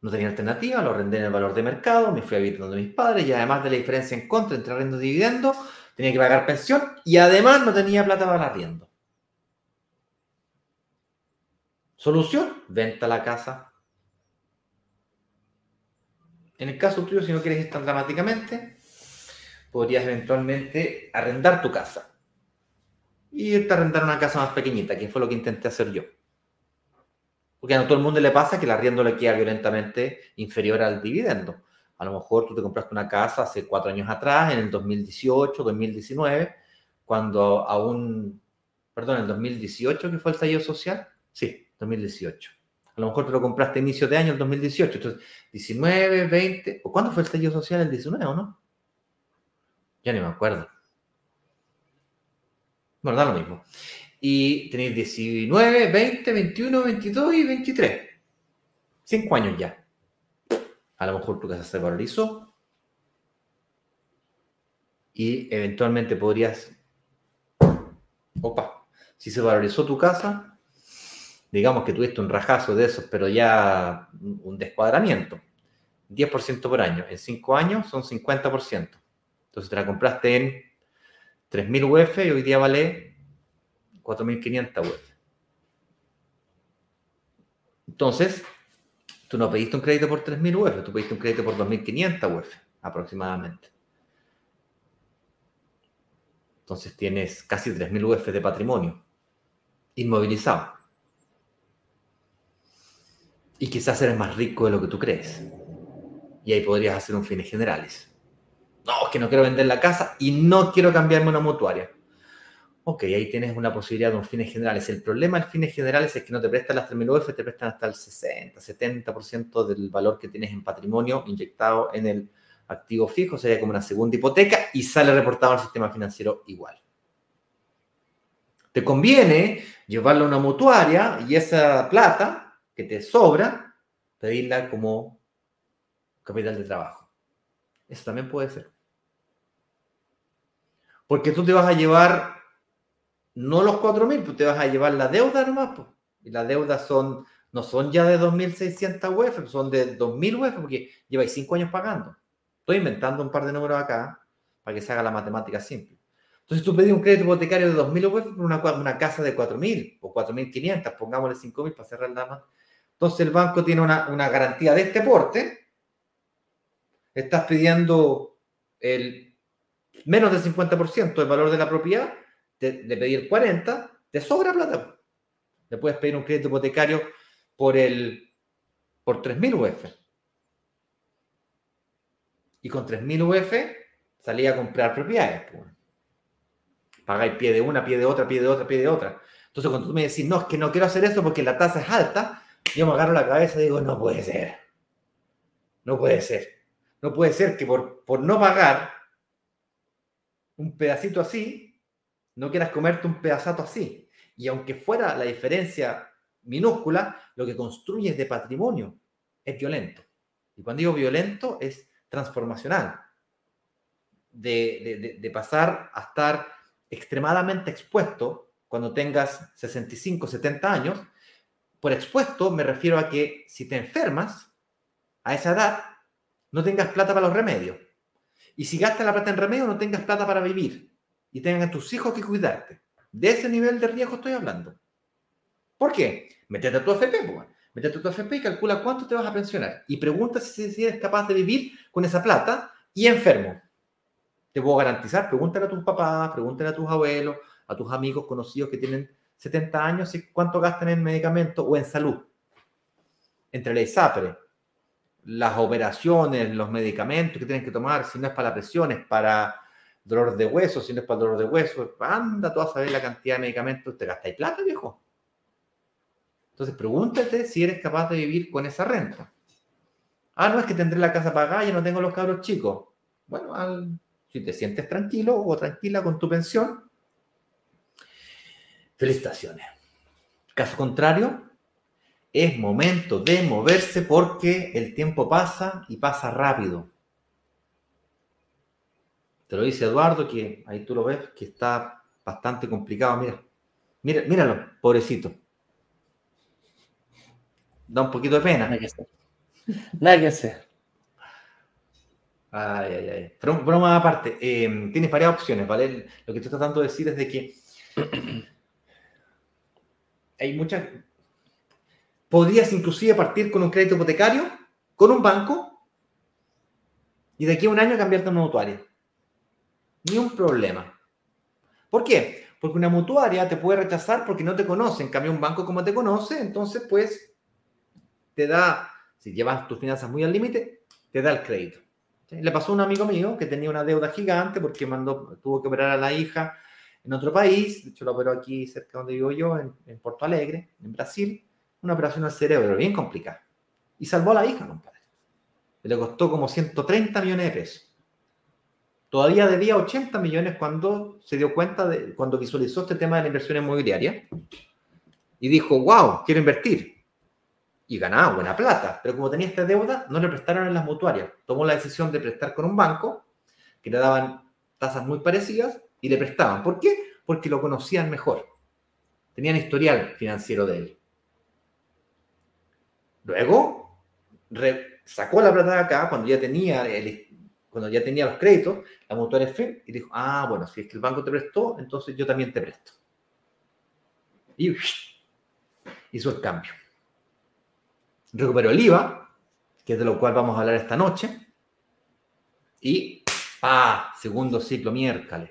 No tenía alternativa, lo arrendé en el valor de mercado, me fui a vivir donde mis padres y además de la diferencia en contra entre arriendo y dividendo, tenía que pagar pensión y además no tenía plata para el arriendo. Solución, venta la casa. En el caso tuyo, si no quieres ir tan dramáticamente, podrías eventualmente arrendar tu casa. Y irte a arrendar una casa más pequeñita, que fue lo que intenté hacer yo. Porque a todo el mundo le pasa que el arriendo le queda violentamente inferior al dividendo. A lo mejor tú te compraste una casa hace cuatro años atrás, en el 2018, 2019, cuando aún, perdón, el 2018 que fue el tallo social. Sí, 2018. A lo mejor te lo compraste a inicio de año, el 2018. Entonces, 19, 20, ¿o cuándo fue el tallo social? ¿El 19 o no? Ya ni me acuerdo. Bueno, da lo mismo y tenéis 19, 20, 21, 22 y 23. Cinco años ya. A lo mejor tu casa se valorizó y eventualmente podrías... Opa, si se valorizó tu casa, digamos que tuviste un rajazo de esos, pero ya un descuadramiento. 10% por año. En 5 años son 50%. Entonces te la compraste en 3.000 UF y hoy día vale 4.500 UF. Entonces, tú no pediste un crédito por 3.000 UF, tú pediste un crédito por 2.500 UF aproximadamente. Entonces tienes casi 3.000 UF de patrimonio inmovilizado. Y quizás eres más rico de lo que tú crees. Y ahí podrías hacer un fines generales. No, es que no quiero vender la casa y no quiero cambiarme una mutuaria. Ok, ahí tienes una posibilidad de un fines generales. El problema del fines generales es que no te prestan las 3.000 UF, te prestan hasta el 60, 70% del valor que tienes en patrimonio inyectado en el activo fijo, sería como una segunda hipoteca y sale reportado al sistema financiero igual. Te conviene llevarlo a una mutuaria y esa plata que te sobra, pedirla como capital de trabajo. Eso también puede ser. Porque tú te vas a llevar no los 4.000, pues te vas a llevar la deuda nomás, pues. Y las deudas son, no son ya de 2.600 UF, son de 2.000 UF, porque lleváis 5 años pagando. Estoy inventando un par de números acá para que se haga la matemática simple. Entonces tú pedís un crédito hipotecario de 2.000 UF por una, casa de 4.000 o 4.500, pongámosle 5.000 para cerrar la más. Entonces el banco tiene una, una garantía de este porte. Estás pidiendo el menos del 50% del valor de la propiedad de, pedir 40, te sobra plata. Le puedes pedir un crédito hipotecario por, el, por 3.000 UF. Y con 3.000 UF salía a comprar propiedades. Pagáis pie de una, pie de otra, pie de otra, pie de otra. Entonces cuando tú me decís, no, es que no quiero hacer eso porque la tasa es alta, yo me agarro la cabeza y digo, no puede ser. No puede ser. No puede ser que por, por no pagar un pedacito así, no quieras comerte un pedazato así. Y aunque fuera la diferencia minúscula, lo que construyes de patrimonio es violento. Y cuando digo violento, es transformacional. De, de, pasar a estar extremadamente expuesto cuando tengas 65, 70 años. Por expuesto me refiero a que si te enfermas a esa edad, no tengas plata para los remedios. Y si gastas la plata en remedios, no tengas plata para vivir y tengan tus hijos que cuidarte. De ese nivel de riesgo estoy hablando. ¿Por qué? Métete a tu FP, pues. Métete a tu FP y calcula cuánto te vas a pensionar. Y pregunta si, eres capaz de vivir con esa plata y enfermo. Te puedo garantizar, pregúntale a tus papás, pregúntale a tus abuelos, a tus amigos conocidos que tienen 70 años cuánto gastan en medicamentos o en salud. Entre la ISAPRE, las operaciones, los medicamentos que tienen que tomar, si no es para la presión, es para dolor de hueso, si no es para dolor de hueso, anda tú a saber la cantidad de medicamentos, te gastáis plata, viejo. Entonces pregúntate si eres capaz de vivir con esa renta. Ah, no es que tendré la casa pagada y no tengo los cabros chicos. Bueno, si te sientes tranquilo o tranquila con tu pensión, felicitaciones. Caso contrario, es momento de moverse porque el tiempo pasa y pasa rápido. Te lo dice Eduardo, que ahí tú lo ves, que está bastante complicado. Mira, mira míralo, pobrecito. Da un poquito de pena. Nada que hacer. Nada que hacer. Ay, ay, ay. Pero broma aparte, eh, tienes varias opciones, ¿vale? Lo que estoy tratando de decir es de que hay muchas, Podrías inclusive partir con un crédito hipotecario, con un banco, y de aquí a un año cambiarte a una mutuaria. Ni un problema. ¿Por qué? Porque una mutuaria te puede rechazar porque no te conoce. En cambio, un banco como te conoce, entonces pues te da, si llevas tus finanzas muy al límite, te da el crédito. Le pasó a un amigo mío que tenía una deuda gigante porque mandó, tuvo que operar a la hija en otro país, de hecho lo operó aquí cerca donde vivo yo, en, en Porto Alegre, en Brasil, una operación al cerebro bien complicada. Y salvó a la hija, compadre. Le costó como 130 millones de pesos. Todavía debía 80 millones cuando se dio cuenta, de, cuando visualizó este tema de la inversión inmobiliaria. Y dijo, wow, quiero invertir. Y ganaba buena plata. Pero como tenía esta deuda, no le prestaron en las mutuarias. Tomó la decisión de prestar con un banco, que le daban tasas muy parecidas, y le prestaban. ¿Por qué? Porque lo conocían mejor. Tenían historial financiero de él. Luego sacó la plata de acá cuando ya tenía cuando ya tenía los créditos, la mutuaria FE, y dijo, ah, bueno, si es que el banco te prestó, entonces yo también te presto. Y hizo el cambio. Recuperó el IVA, que es de lo cual vamos a hablar esta noche, y ¡ah! Segundo ciclo miércoles.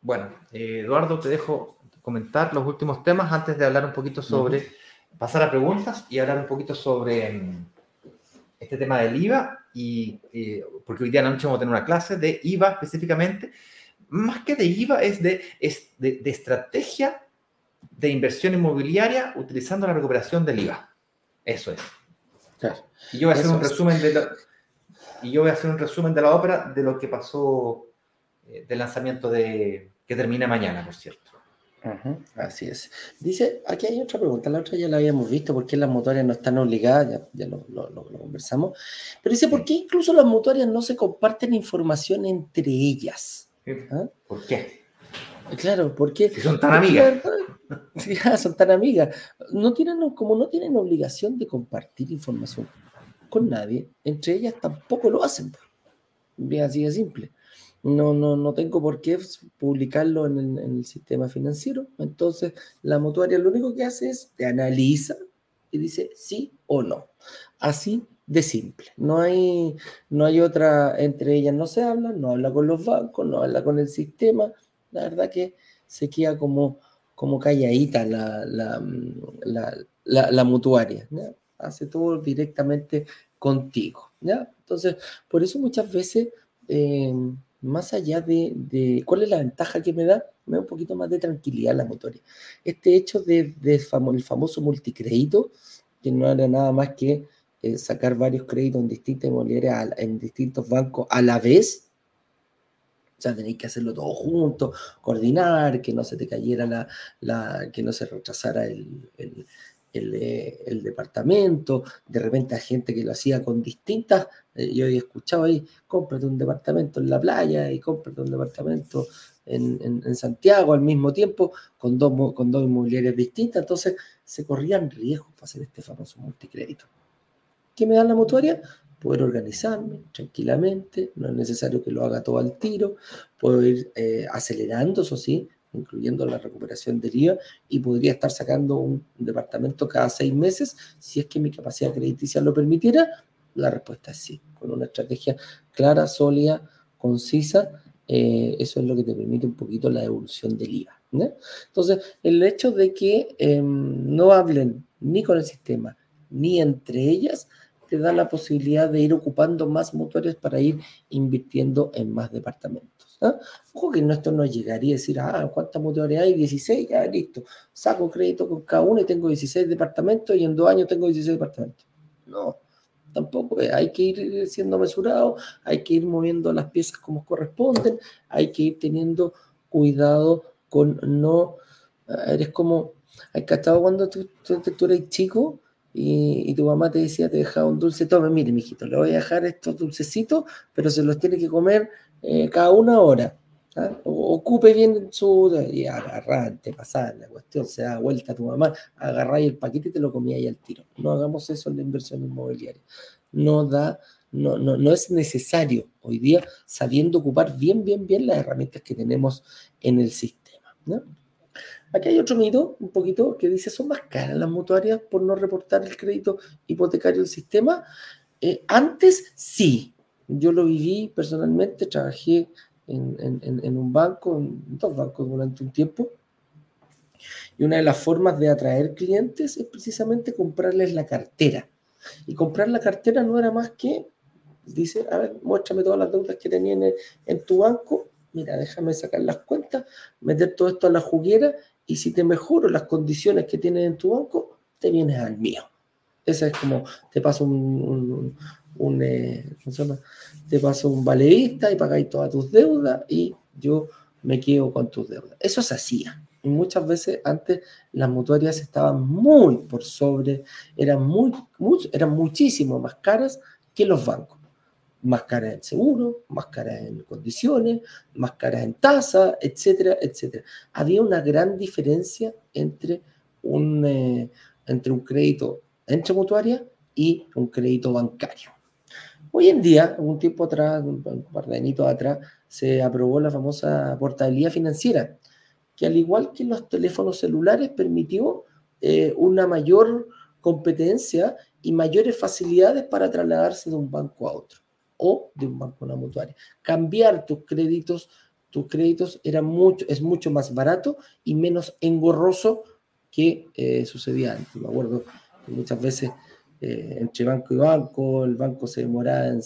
Bueno, eh, Eduardo, te dejo comentar los últimos temas antes de hablar un poquito sobre, pasar a preguntas y hablar un poquito sobre mm, este tema del IVA, y, porque hoy día en la noche vamos a tener una clase de IVA específicamente, más que de IVA es de, es de, estrategia de inversión inmobiliaria utilizando la recuperación del IVA. Eso es. Y yo voy a hacer un resumen de la, y yo voy a hacer un resumen de la ópera de lo que pasó eh, del lanzamiento de que termina mañana, por cierto así es. Dice, aquí hay otra pregunta, la otra ya la habíamos visto, ¿por qué las mutuarias no están obligadas? Ya, lo, conversamos. Pero dice, ¿por qué incluso las mutuarias no se comparten información entre ellas? ¿Ah? ¿Por qué? Claro, ¿por qué? Si son tan amigas. son tan amigas. No tienen, como no tienen obligación de compartir información con nadie, entre ellas tampoco lo hacen. Bien así de simple no, no, no tengo por qué publicarlo en el, sistema financiero. Entonces, la mutuaria lo único que hace es te analiza y dice sí o no. Así de simple. No hay, no hay otra, entre ellas no se habla, no habla con los bancos, no habla con el sistema. La verdad que se queda como, como calladita la, la, la, mutuaria. Hace todo directamente contigo. ¿ya? Entonces, por eso muchas veces... Eh, más allá de, cuál es la ventaja que me da, me da un poquito más de tranquilidad la motoria. Este hecho de, el famoso multicrédito, que no era nada más que eh, sacar varios créditos en distintas inmobiliarias, en distintos bancos a la vez, o sea, tenéis que hacerlo todo junto, coordinar, que no se te cayera la, que no se retrasara el, el, departamento, de repente hay gente que lo hacía con distintas, eh, yo he escuchado ahí, cómprate un departamento en la playa y cómprate un departamento en, Santiago al mismo tiempo, con dos, con dos inmobiliarias distintas, entonces se corrían riesgos para hacer este famoso multicrédito. ¿Qué me da la mutuaria? poder organizarme tranquilamente, no es necesario que lo haga todo al tiro, puedo ir eh, acelerando, eso sí, incluyendo la recuperación del IVA, y podría estar sacando un departamento cada seis meses si es que mi capacidad crediticia lo permitiera. La respuesta es sí, con una estrategia clara, sólida, concisa, eh, eso es lo que te permite un poquito la evolución del IVA. Entonces, el hecho de que em, no hablen ni con el sistema ni entre ellas, te da la posibilidad de ir ocupando más mutuarios para ir invirtiendo en más departamentos. ¿Ah? Ojo que esto no llegaría a decir, ah, ¿cuántas mutuarias hay? 16, ya listo. Saco crédito con cada uno y tengo 16 departamentos y en dos años tengo 16 departamentos. No, tampoco hay que ir siendo mesurado, hay que ir moviendo las piezas como corresponden, hay que ir teniendo cuidado con no, eres como, hay estado cuando tú, tú, tú eres chico y, tu mamá te decía, te dejaba un dulce, tome, mire, mijito, le voy a dejar estos dulcecitos, pero se los tiene que comer eh, cada una hora. ¿ah? ocupe bien su. Y agarrante, pasar la cuestión, se da vuelta a tu mamá, agarráis el paquete y te lo comíais al tiro. No hagamos eso en la inversión inmobiliaria. No da. No, no, no es necesario hoy día sabiendo ocupar bien, bien, bien las herramientas que tenemos en el sistema. Aquí hay otro mito, un poquito, que dice, ¿son más caras las mutuarias por no reportar el crédito hipotecario del sistema? Eh, antes sí, yo lo viví personalmente, trabajé en, un banco, en dos bancos durante un tiempo, y una de las formas de atraer clientes es precisamente comprarles la cartera. Y comprar la cartera no era más que, dice, a ver, muéstrame todas las deudas que tenías en, en tu banco, mira, déjame sacar las cuentas, meter todo esto a la juguera y si te mejoro las condiciones que tienes en tu banco, te vienes al mío. Esa es como, te paso un, eh, Te paso un valeísta y pagáis todas tus deudas y yo me quedo con tus deudas. Eso se hacía. Y muchas veces antes las mutuarias estaban muy por sobre, eran, muy, eran muchísimo más caras que los bancos más caras en seguro, más caras en condiciones, más caras en tasa, etcétera, etcétera. Había una gran diferencia entre un, eh, entre un crédito entre mutuaria y un crédito bancario. Hoy en día, un tiempo atrás, un par de añitos atrás, se aprobó la famosa portabilidad financiera, que al igual que los teléfonos celulares permitió eh, una mayor competencia y mayores facilidades para trasladarse de un banco a otro o de un banco una mutuaria. Cambiar tus créditos, tus créditos era mucho, es mucho más barato y menos engorroso que eh, sucedía antes. Me acuerdo que muchas veces eh, entre banco y banco, el banco se demoraba en,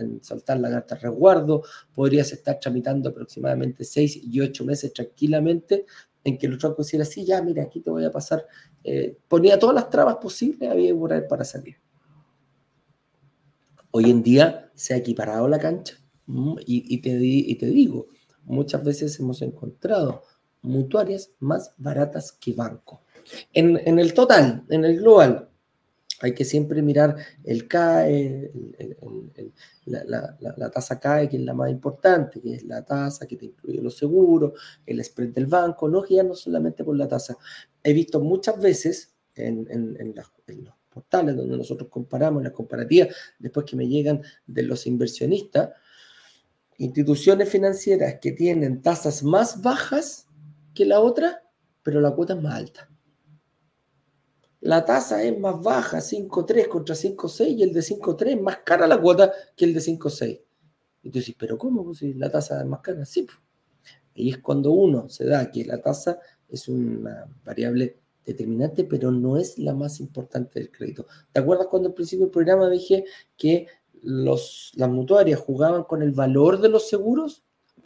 en, soltar la carta de resguardo, podrías estar tramitando aproximadamente seis y ocho meses tranquilamente en que el otro banco hiciera así, ya, mira, aquí te voy a pasar, eh, ponía todas las trabas posibles, había que para salir. Hoy en día se ha equiparado la cancha mm, y, te, y te digo, muchas veces hemos encontrado mutuarias más baratas que banco. En, el total, en el global, hay que siempre mirar el CAE, la, tasa CAE, que es la más importante, que es la tasa que te incluye los seguros, el spread del banco, no no solamente por la tasa. He visto muchas veces en, en los portales donde nosotros comparamos las comparativas, después que me llegan de los inversionistas, instituciones financieras que tienen tasas más bajas que la otra, pero la cuota es más alta. La tasa es más baja, 5.3 contra 5.6, y el de 5.3 es más cara la cuota que el de 5.6. Y tú dices, ¿pero cómo? Si la tasa es más cara, sí. Y es cuando uno se da que la tasa es una variable determinante, pero no es la más importante del crédito. ¿Te acuerdas cuando al principio del programa dije que los, las mutuarias jugaban con el valor de los seguros? El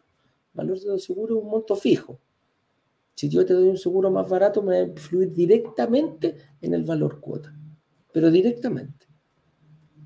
valor de los seguros es un monto fijo. Si yo te doy un seguro más barato, me va a influir directamente en el valor cuota, pero directamente.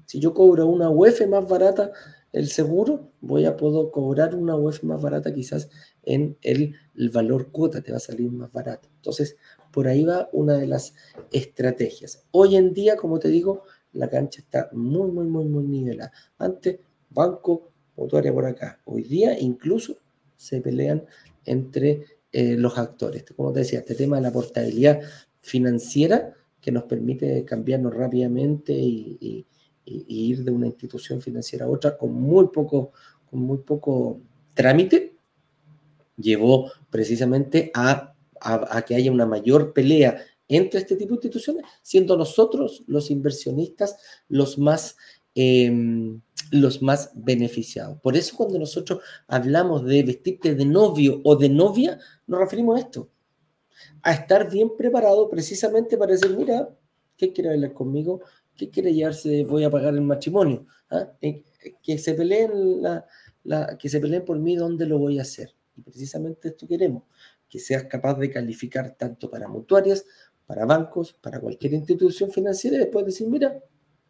Si yo cobro una UEF más barata el seguro, voy a poder cobrar una UEF más barata quizás en el, valor cuota, te va a salir más barato. Entonces, por ahí va una de las estrategias. Hoy en día, como te digo, la cancha está muy, muy, muy, muy nivelada. Antes, banco, motoria por acá. Hoy día incluso se pelean entre eh, los actores. Como te decía, este tema de la portabilidad financiera que nos permite cambiarnos rápidamente y, ir de una institución financiera a otra con muy poco, con muy poco trámite, llevó precisamente a, que haya una mayor pelea entre este tipo de instituciones, siendo nosotros los inversionistas los más, em, los más beneficiados. Por eso cuando nosotros hablamos de vestirte de novio o de novia, nos referimos a esto, a estar bien preparado precisamente para decir, mira, ¿qué quiere bailar conmigo? ¿Qué quiere llevarse? Voy a pagar el matrimonio. ¿Ah? Eh, que, se peleen la, que se peleen por mí, ¿dónde lo voy a hacer? Y precisamente esto queremos, que seas capaz de calificar tanto para mutuarias, para bancos, para cualquier institución financiera y después decir, mira,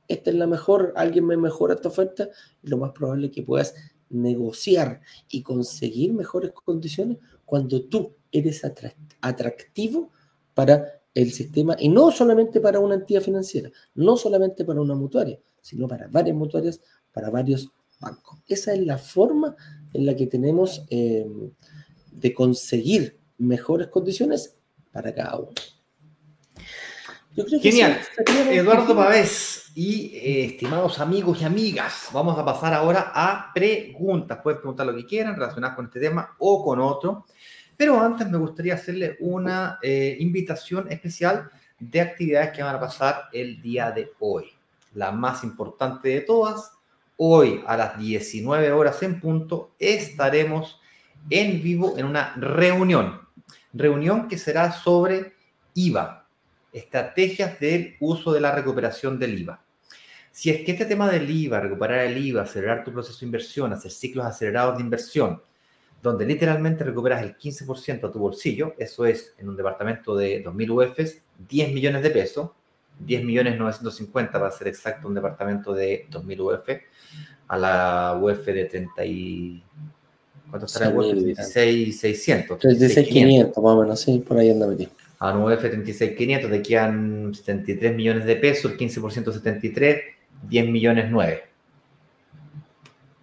esta es la mejor, alguien me mejora esta oferta lo más probable es que puedas negociar y conseguir mejores condiciones cuando tú eres atractivo para el sistema y no solamente para una entidad financiera, no solamente para una mutuaria, sino para varias mutuarias, para varios bancos. Esa es la forma en la que tenemos eh, de conseguir mejores condiciones para cada uno. Genial. Eduardo Pavés y eh, estimados amigos y amigas, vamos a pasar ahora a preguntas. Pueden preguntar lo que quieran relacionadas con este tema o con otro. Pero antes me gustaría hacerle una eh, invitación especial de actividades que van a pasar el día de hoy. La más importante de todas, hoy a las 19 horas en punto estaremos en vivo en una reunión. Reunión que será sobre IVA, estrategias del uso de la recuperación del IVA. Si es que este tema del IVA, recuperar el IVA, acelerar tu proceso de inversión, hacer ciclos acelerados de inversión, donde literalmente recuperas el 15% a tu bolsillo, eso es en un departamento de 2.000 UFs, 10 millones de pesos, 10 millones 950 para ser exacto, un departamento de 2.000 UF, a la UF de 30 y... ¿Cuánto estará el UF? 16, 600. 36, 500, más o menos, sí, por ahí anda metido. A un UF 36, 500, te quedan 73 millones de pesos, el 15% 73, 10 millones 9.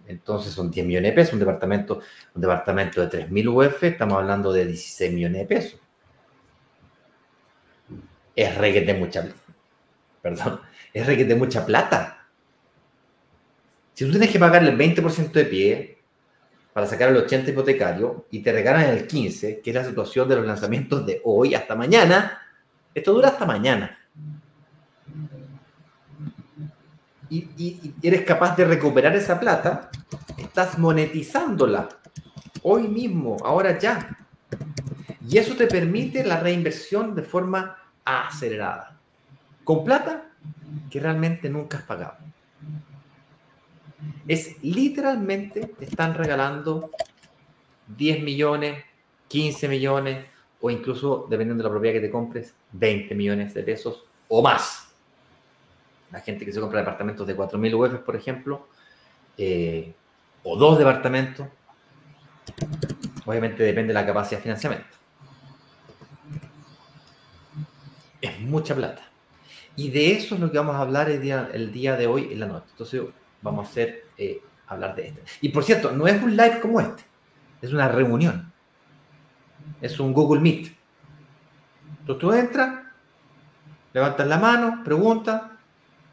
Entonces son 10 millones de pesos, un departamento, un departamento de 3.000 UF, estamos hablando de 16 millones de pesos. Es reguete mucha, perdón, es reguete mucha plata. Si tú tienes que pagarle el 20% de pie para sacar el 80 hipotecario y te regalan el 15, que es la situación de los lanzamientos de hoy hasta mañana, esto dura hasta mañana y, eres capaz de recuperar esa plata, estás monetizándola hoy mismo, ahora ya. Y eso te permite la reinversión de forma acelerada, con plata que realmente nunca has pagado. Es literalmente te están regalando 10 millones, 15 millones o incluso, dependiendo de la propiedad que te compres, 20 millones de pesos o más la gente que se compra departamentos de 4.000 UF, por ejemplo, eh, o dos departamentos, obviamente depende de la capacidad de financiamiento. Es mucha plata. Y de eso es lo que vamos a hablar el día, el día de hoy en la noche. Entonces vamos a hacer, eh, hablar de esto. Y por cierto, no es un live como este, es una reunión. Es un Google Meet. Entonces tú entras, levantas la mano, preguntas,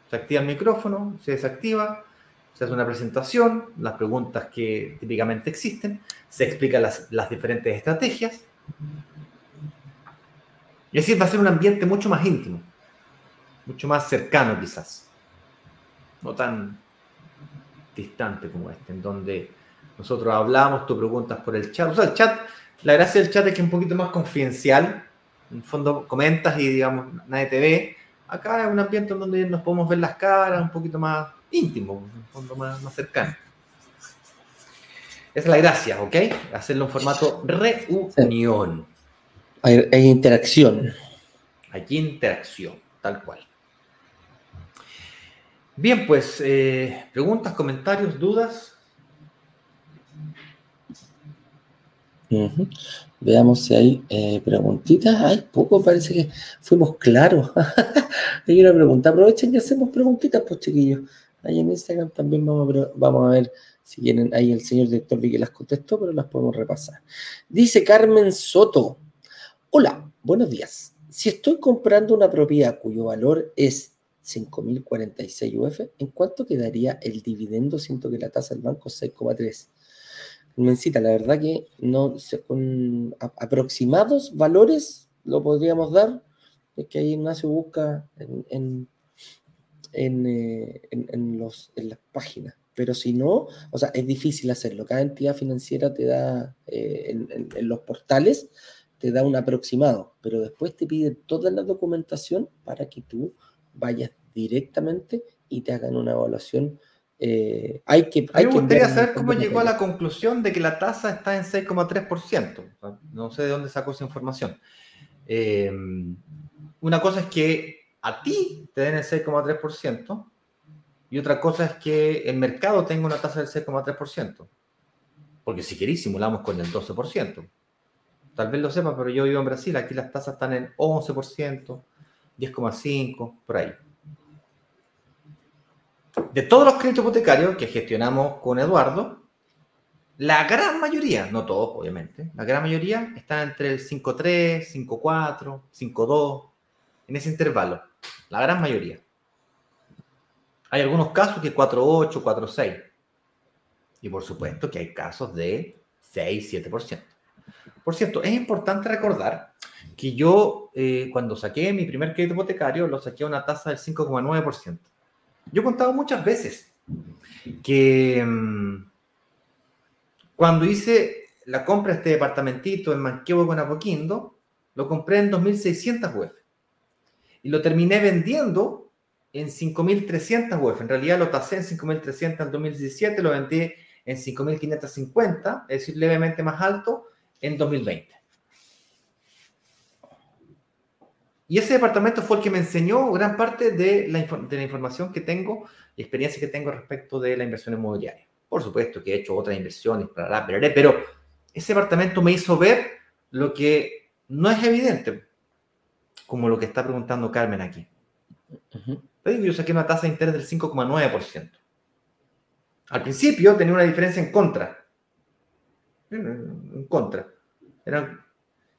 se activa el micrófono, se desactiva, se hace una presentación, las preguntas que típicamente existen, se explican las, diferentes estrategias. Y así va a ser un ambiente mucho más íntimo, mucho más cercano quizás, no tan distante como este, en donde nosotros hablamos, tú preguntas por el chat. O sea, el chat, la gracia del chat es que es un poquito más confidencial. En el fondo comentas y digamos, nadie te ve, Acá es un ambiente donde nos podemos ver las caras, un poquito más íntimo, un fondo más, más cercano. Esa es la gracia, ¿ok? Hacerlo en formato reunión. Hay, interacción. Hay interacción, tal cual. Bien, pues, eh, preguntas, comentarios, dudas. Veamos si hay eh, preguntitas. Hay poco, parece que fuimos claros. hay una pregunta. Aprovechen y hacemos preguntitas, pues chiquillos. Ahí en Instagram también vamos a, ver si quieren. Ahí el señor director vi que las contestó, pero las podemos repasar. Dice Carmen Soto. Hola, buenos días. Si estoy comprando una propiedad cuyo valor es 5.046 UF, ¿en cuánto quedaría el dividendo? Siento que la tasa del banco es 6,3. Mencita, la verdad que no, con aproximados valores lo podríamos dar, es que ahí Ignacio busca en, en, eh, los, en las páginas. Pero si no, o sea, es difícil hacerlo. Cada entidad financiera te da, eh, en, los portales, te da un aproximado, pero después te pide toda la documentación para que tú vayas directamente y te hagan una evaluación. Eh, hay que, hay me gustaría saber cómo llegó a la conclusión de que la tasa está en 6,3%. No sé de dónde sacó esa información. Eh, una cosa es que a ti te den el 6,3% y otra cosa es que el mercado tenga una tasa del 6,3%. Porque si queréis simulamos con el 12%. Tal vez lo sepa, pero yo vivo en Brasil, aquí las tasas están en 11%, 10,5%, por ahí. De todos los créditos hipotecarios que gestionamos con Eduardo, la gran mayoría, no todos obviamente, la gran mayoría están entre el 5,3, 5,4, 5,2, en ese intervalo. La gran mayoría. Hay algunos casos que 4,8, 4,6. Y por supuesto que hay casos de 6, 7%. Por cierto, es importante recordar que yo eh, cuando saqué mi primer crédito hipotecario lo saqué a una tasa del 5,9%. Yo he contado muchas veces que mm, cuando hice la compra de este departamentito en Manquehue con Apoquindo, lo compré en 2.600 UF. Y lo terminé vendiendo en 5.300 UF. En realidad lo tasé en 5.300 en 2017, lo vendí en 5.550, es decir, levemente más alto, en 2020. Y ese departamento fue el que me enseñó gran parte de la, de la información que tengo y experiencia que tengo respecto de la inversión inmobiliaria. Por supuesto que he hecho otras inversiones, pero ese departamento me hizo ver lo que no es evidente, como lo que está preguntando Carmen aquí. Yo saqué una tasa de interés del 5,9%. Al principio tenía una diferencia en contra, en contra.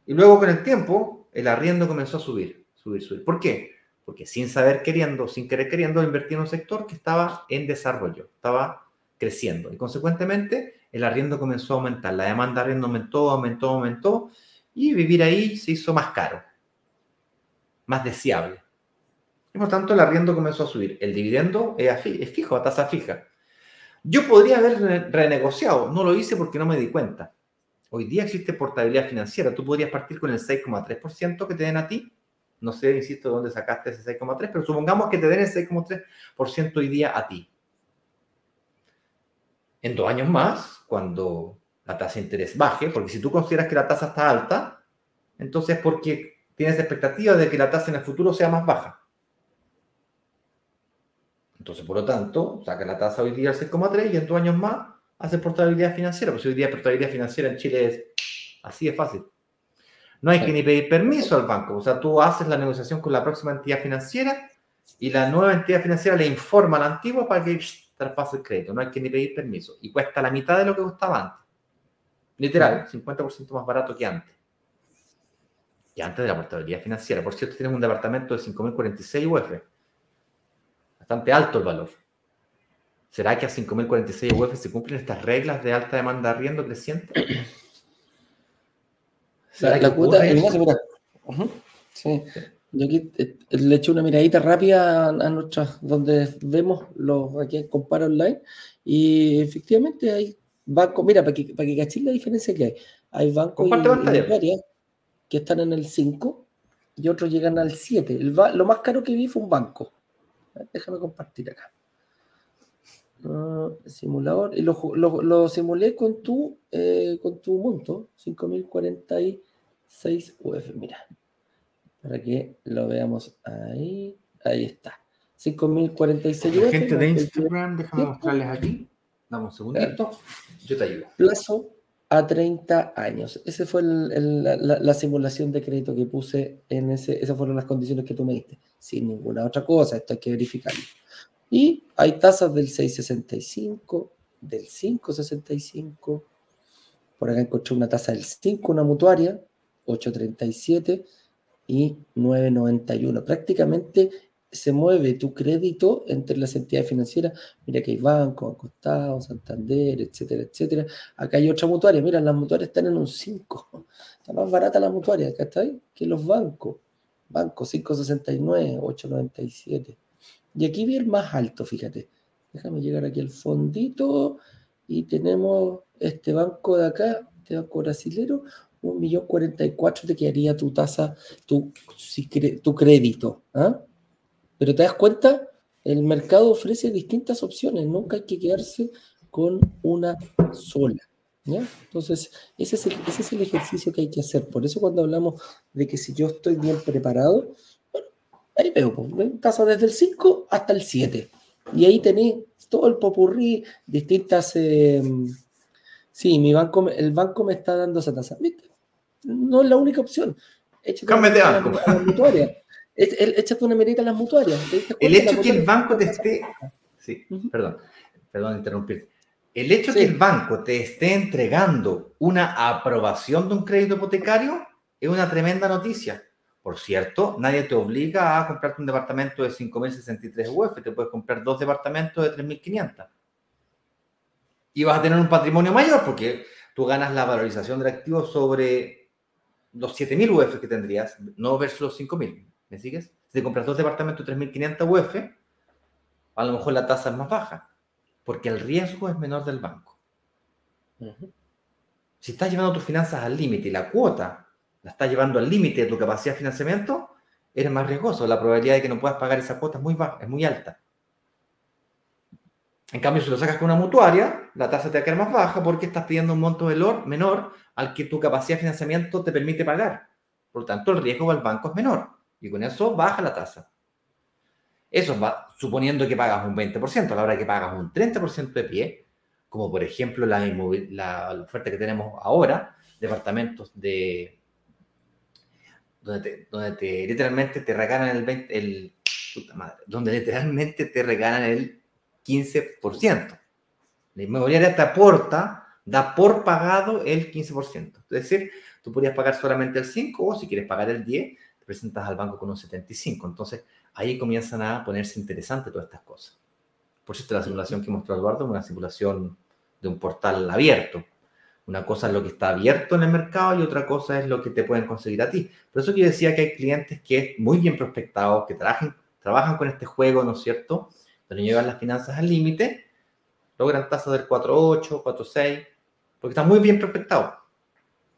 Y luego con el tiempo, el arriendo comenzó a subir, subir, subir. ¿Por qué? Porque sin saber queriendo, sin querer queriendo, invertí en un sector que estaba en desarrollo, estaba creciendo. Y consecuentemente, el arriendo comenzó a aumentar. La demanda de arriendo aumentó, aumentó, aumentó. Y vivir ahí se hizo más caro, más deseable. Y por tanto, el arriendo comenzó a subir. El dividendo es fijo, a tasa fija. Yo podría haber renegociado, no lo hice porque no me di cuenta. Hoy día existe portabilidad financiera. Tú podrías partir con el 6,3% que te den a ti. No sé, insisto, de dónde sacaste ese 6,3%, pero supongamos que te den el 6,3% hoy día a ti. En dos años más, cuando la tasa de interés baje, porque si tú consideras que la tasa está alta, entonces es porque tienes expectativa de que la tasa en el futuro sea más baja. Entonces, por lo tanto, saca la tasa hoy día al 6,3 y en dos años más hace portabilidad financiera. Pues hoy día portabilidad financiera en Chile es así de fácil. No hay que ni pedir permiso al banco. O sea, tú haces la negociación con la próxima entidad financiera y la nueva entidad financiera le informa a la antigua para que traspase el crédito. No hay que ni pedir permiso. Y cuesta la mitad de lo que costaba antes. Literal, 50% más barato que antes. Y antes de la portabilidad financiera. Por cierto, tienes un departamento de 5.046 UF bastante alto el valor. ¿Será que a 5.046 UF se cumplen estas reglas de alta demanda de arriendo creciente? ¿Será la, cuota, sí. Yo aquí eh, le eché una miradita rápida a nuestras, donde vemos los aquí comparo online, y efectivamente hay bancos, mira, para que, para que la diferencia que hay, hay bancos que están en el 5 y otros llegan al 7. lo más caro que vi fue un banco Déjame compartir acá. Ah, simulador. Y lo, simulé con tu, eh, con tu monto, 5046 UF. Mira, para que lo veamos ahí. Ahí está. 5046 UF. Gente de Instagram, déjame mostrarles aquí. Dame un segundito. Yo te ayudo. Plazo a 30 años. Esa fue la, simulación de crédito que puse en ese, esas fueron las condiciones que tú me diste, sin ninguna otra cosa, esto hay que verificarlo. Y hay tasas del 665, del 565, por acá encontré una tasa del 5, una mutuaria, 837 y 991. Prácticamente se mueve tu crédito entre las entidades financieras. Mira que hay bancos, Acostado, Santander, etcétera, etcétera. Acá hay otra mutuaria. Mira, las mutuarias están en un 5. Está más barata la mutuaria, acá está ahí, que los bancos. Banco 569, 897. Y aquí vi el más alto, fíjate. Déjame llegar aquí al fondito y tenemos este banco de acá, este banco brasilero, un millón cuarenta y cuatro te quedaría tu tasa, tu, tu crédito. ¿ah? Pero te das cuenta, el mercado ofrece distintas opciones, nunca hay que quedarse con una sola. Entonces, ese es, el, ese es el ejercicio que hay que hacer. Por eso cuando hablamos de que si yo estoy bien preparado, bueno, ahí veo, pues, tasa desde el 5 hasta el 7. Y ahí tenéis todo el popurrí, distintas... Em, sí, mi banco, el banco me está dando esa tasa. ¿Viste? No es la única opción. Échate una, mirita a las mutuarias. El hecho que el banco te esté... Sí, perdón, perdón interrumpir. El hecho de que el banco te esté entregando una aprobación de un crédito hipotecario es una tremenda noticia. Por cierto, nadie te obliga a comprarte un departamento de 5.063 UF, te puedes comprar dos departamentos de 3.500. Y vas a tener un patrimonio mayor porque tú ganas la valorización del activo sobre los 7.000 UF que tendrías, no versus los 5.000. ¿Me sigues? Si te compras dos departamentos de 3.500 UF, a lo mejor la tasa es más baja porque el riesgo es menor del banco. Si estás llevando tus finanzas al límite y la cuota la estás llevando al límite de tu capacidad de financiamiento, eres más riesgoso. La probabilidad de que no puedas pagar esa cuota es muy baja, es muy alta. En cambio, si lo sacas con una mutuaria, la tasa te va a quedar más baja porque estás pidiendo un monto menor, menor al que tu capacidad de financiamiento te permite pagar. Por lo tanto, el riesgo al banco es menor y con eso baja la tasa. Eso va suponiendo que pagas un 20%, a la hora que pagas un 30% de pie, como por ejemplo la, la, oferta que tenemos ahora, departamentos de donde, te, literalmente te regalan el 20, el, puta madre, donde literalmente te regalan el 15%. La inmobiliaria te aporta, da por pagado el 15%. Es decir, tú podrías pagar solamente el 5 o si quieres pagar el 10, te presentas al banco con un 75. Entonces, ahí comienzan a ponerse interesantes todas estas cosas. Por cierto, la simulación que mostró Eduardo es una simulación de un portal abierto. Una cosa es lo que está abierto en el mercado y otra cosa es lo que te pueden conseguir a ti. Por eso yo decía que hay clientes que es muy bien prospectados, que trabajan, trabajan con este juego, ¿no es cierto? Donde llevan las finanzas al límite, logran tasas del 4.8, 4.6, porque está muy bien prospectado.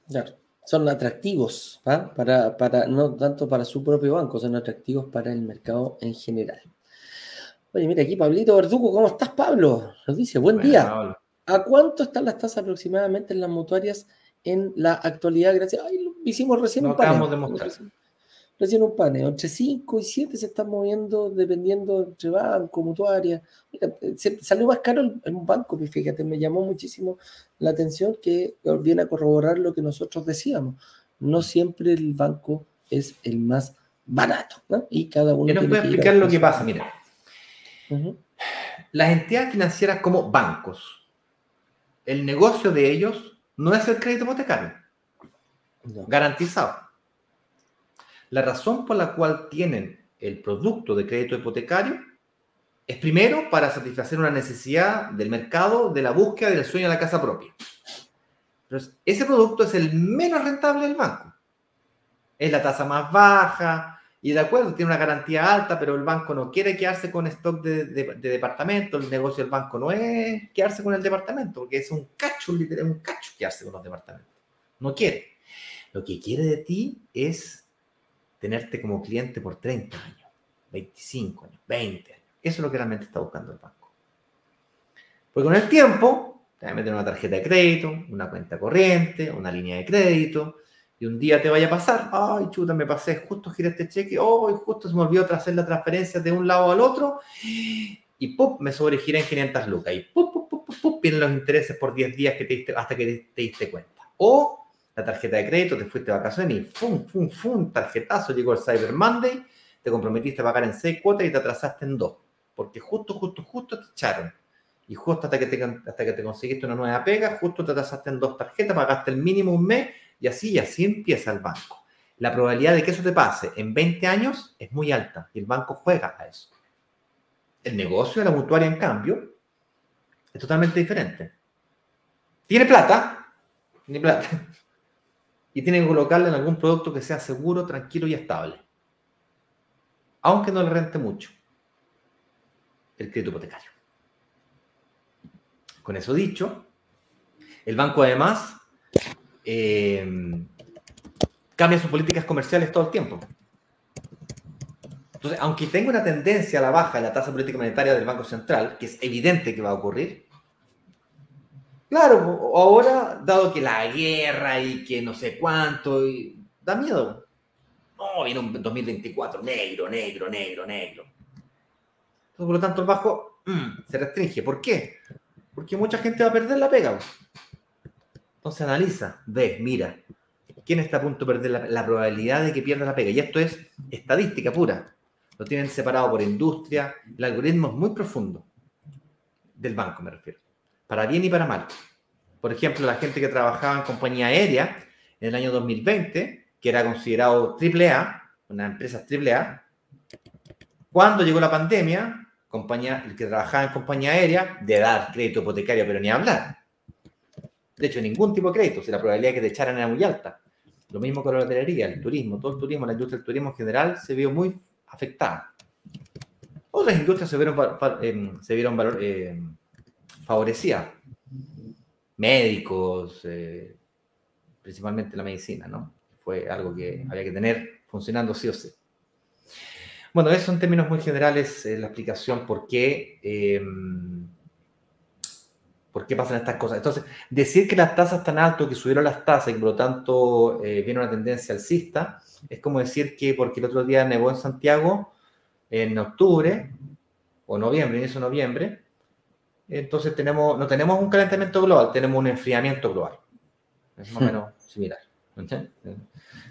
Claro son atractivos, para, para, no tanto para su propio banco, son atractivos para el mercado en general. Oye, mira aquí Pablito Verdugo, ¿cómo estás, Pablo? Nos dice, buen día. ¿A cuánto están las tasas aproximadamente en las mutuarias en la actualidad? Gracias. Ay, lo hicimos recién un panel. Recién un panel. Entre 5 y 7 se están moviendo dependiendo entre banco, mutuaria. Mira, salió más caro en un banco, fíjate, me llamó muchísimo la atención que viene a corroborar lo que nosotros decíamos. No siempre el banco es el más barato, ¿no? Y cada uno. Yo voy a explicar lo que pasa, mira. Las entidades financieras como bancos, el negocio de ellos no es el crédito hipotecario. Garantizado. La razón por la cual tienen el producto de crédito hipotecario es primero para satisfacer una necesidad del mercado de la búsqueda del sueño de la casa propia. Entonces, ese producto es el menos rentable del banco. Es la tasa más baja y de acuerdo, tiene una garantía alta, pero el banco no quiere quedarse con stock de, departamento. El negocio del banco no es quedarse con el departamento, porque es un cacho, literal, un cacho quedarse con los departamentos. No quiere. Lo que quiere de ti es tenerte como cliente por 30 años, 25 años, 20 años. Eso es lo que realmente está buscando el banco. Porque con el tiempo, te va a meter una tarjeta de crédito, una cuenta corriente, una línea de crédito, y un día te vaya a pasar, ay, chuta, me pasé, justo giré este cheque, oh, justo se me olvidó hacer la transferencia de un lado al otro, y ¡pum! me sobregiré en 500 lucas, y ¡pum, pum, pum, pum, vienen los intereses por 10 días que te hasta que te, diste cuenta. O la tarjeta de crédito, te fuiste de vacaciones y ¡fum, fum, fum! Tarjetazo, llegó el Cyber Monday, te comprometiste a pagar en 6 cuotas y te atrasaste en 2 porque justo, justo, justo te echaron. Y justo hasta que te, hasta que te conseguiste una nueva pega, justo te tasaste en dos tarjetas, pagaste el mínimo un mes y así y así empieza el banco. la probabilidad de que eso te pase en 20 años es muy alta y el banco juega a eso. El negocio de la mutuaria, en cambio, es totalmente diferente. Tiene plata, tiene plata, y tiene que colocarla en algún producto que sea seguro, tranquilo y estable. Aunque no le rente mucho. El crédito hipotecario. Con eso dicho, el banco además eh, cambia sus políticas comerciales todo el tiempo. Entonces, aunque tenga una tendencia a la baja en la tasa política monetaria del Banco Central, que es evidente que va a ocurrir, claro, ahora, dado que la guerra y que no sé cuánto, y, da miedo. No, viene un 2024 negro, negro, negro, negro. Entonces, por lo tanto, el bajo mm, se restringe. ¿Por qué? Porque mucha gente va a perder la pega. Entonces analiza, ve, mira, quién está a punto de perder la, probabilidad de que pierda la pega. Y esto es estadística pura. Lo tienen separado por industria. El algoritmo es muy profundo. Del banco, me refiero. Para bien y para mal. Por ejemplo, la gente que trabajaba en compañía aérea en el año 2020, que era considerado AAA, una empresa AAA, cuando llegó la pandemia, compañía, el que trabajaba en compañía aérea, de dar crédito hipotecario, pero ni hablar. De hecho, ningún tipo de crédito, si la probabilidad de que te echaran era muy alta. Lo mismo con la hotelería, el turismo, todo el turismo, la industria del turismo en general se vio muy afectada. Otras industrias se vieron, em, se vieron eh, favorecidas. Médicos, eh, principalmente la medicina, ¿no? Fue algo que había que tener funcionando sí o sí. Bueno, eso en términos muy generales la explicación por qué em, ¿Por qué pasan estas cosas? Entonces, decir que las tasas están altas, que subieron las tasas y por lo tanto eh, viene una tendencia alcista, es como decir que porque el otro día nevó en Santiago, en octubre o noviembre, inicio de noviembre, entonces tenemos, no tenemos un calentamiento global, tenemos un enfriamiento global. Es más o hmm. menos similar.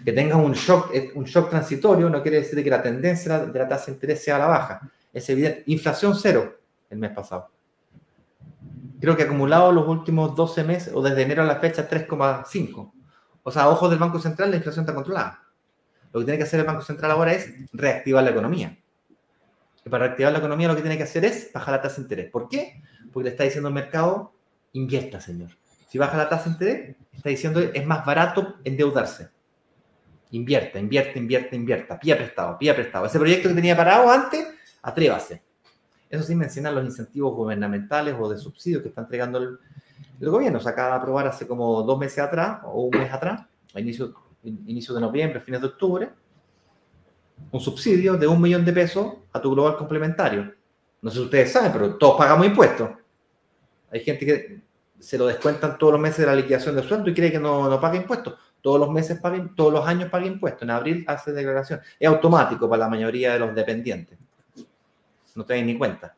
Que tenga un shock, eh, un shock transitorio no quiere decir que la tendencia de la tasa de interés sea a la baja. Es evidente. Inflación cero el mes pasado creo que acumulado los últimos 12 meses o desde enero a la fecha 3,5. O sea, ojos del Banco Central, la inflación está controlada. Lo que tiene que hacer el Banco Central ahora es reactivar la economía. Y para reactivar la economía lo que tiene que hacer es bajar la tasa de interés. ¿Por qué? Porque le está diciendo al mercado, invierta, señor. Si baja la tasa de interés, está diciendo es más barato endeudarse. Invierta, invierta, invierta, invierta. Pía prestado, pía prestado. Ese proyecto que tenía parado antes, atrévase. Eso sin mencionar los incentivos gubernamentales o de subsidios que está entregando el, gobierno. Se acaba de aprobar hace como dos meses atrás o un mes atrás, a inicio, inicio de noviembre, fines de octubre, un subsidio de un millón de pesos a tu global complementario. No sé si ustedes saben, pero todos pagamos impuestos. Hay gente que se lo descuentan todos los meses de la liquidación de sueldo y cree que no, no paga impuestos. Todos los meses paguen, todos los años paga impuestos. En abril hace declaración. Es automático para la mayoría de los dependientes no te ni cuenta.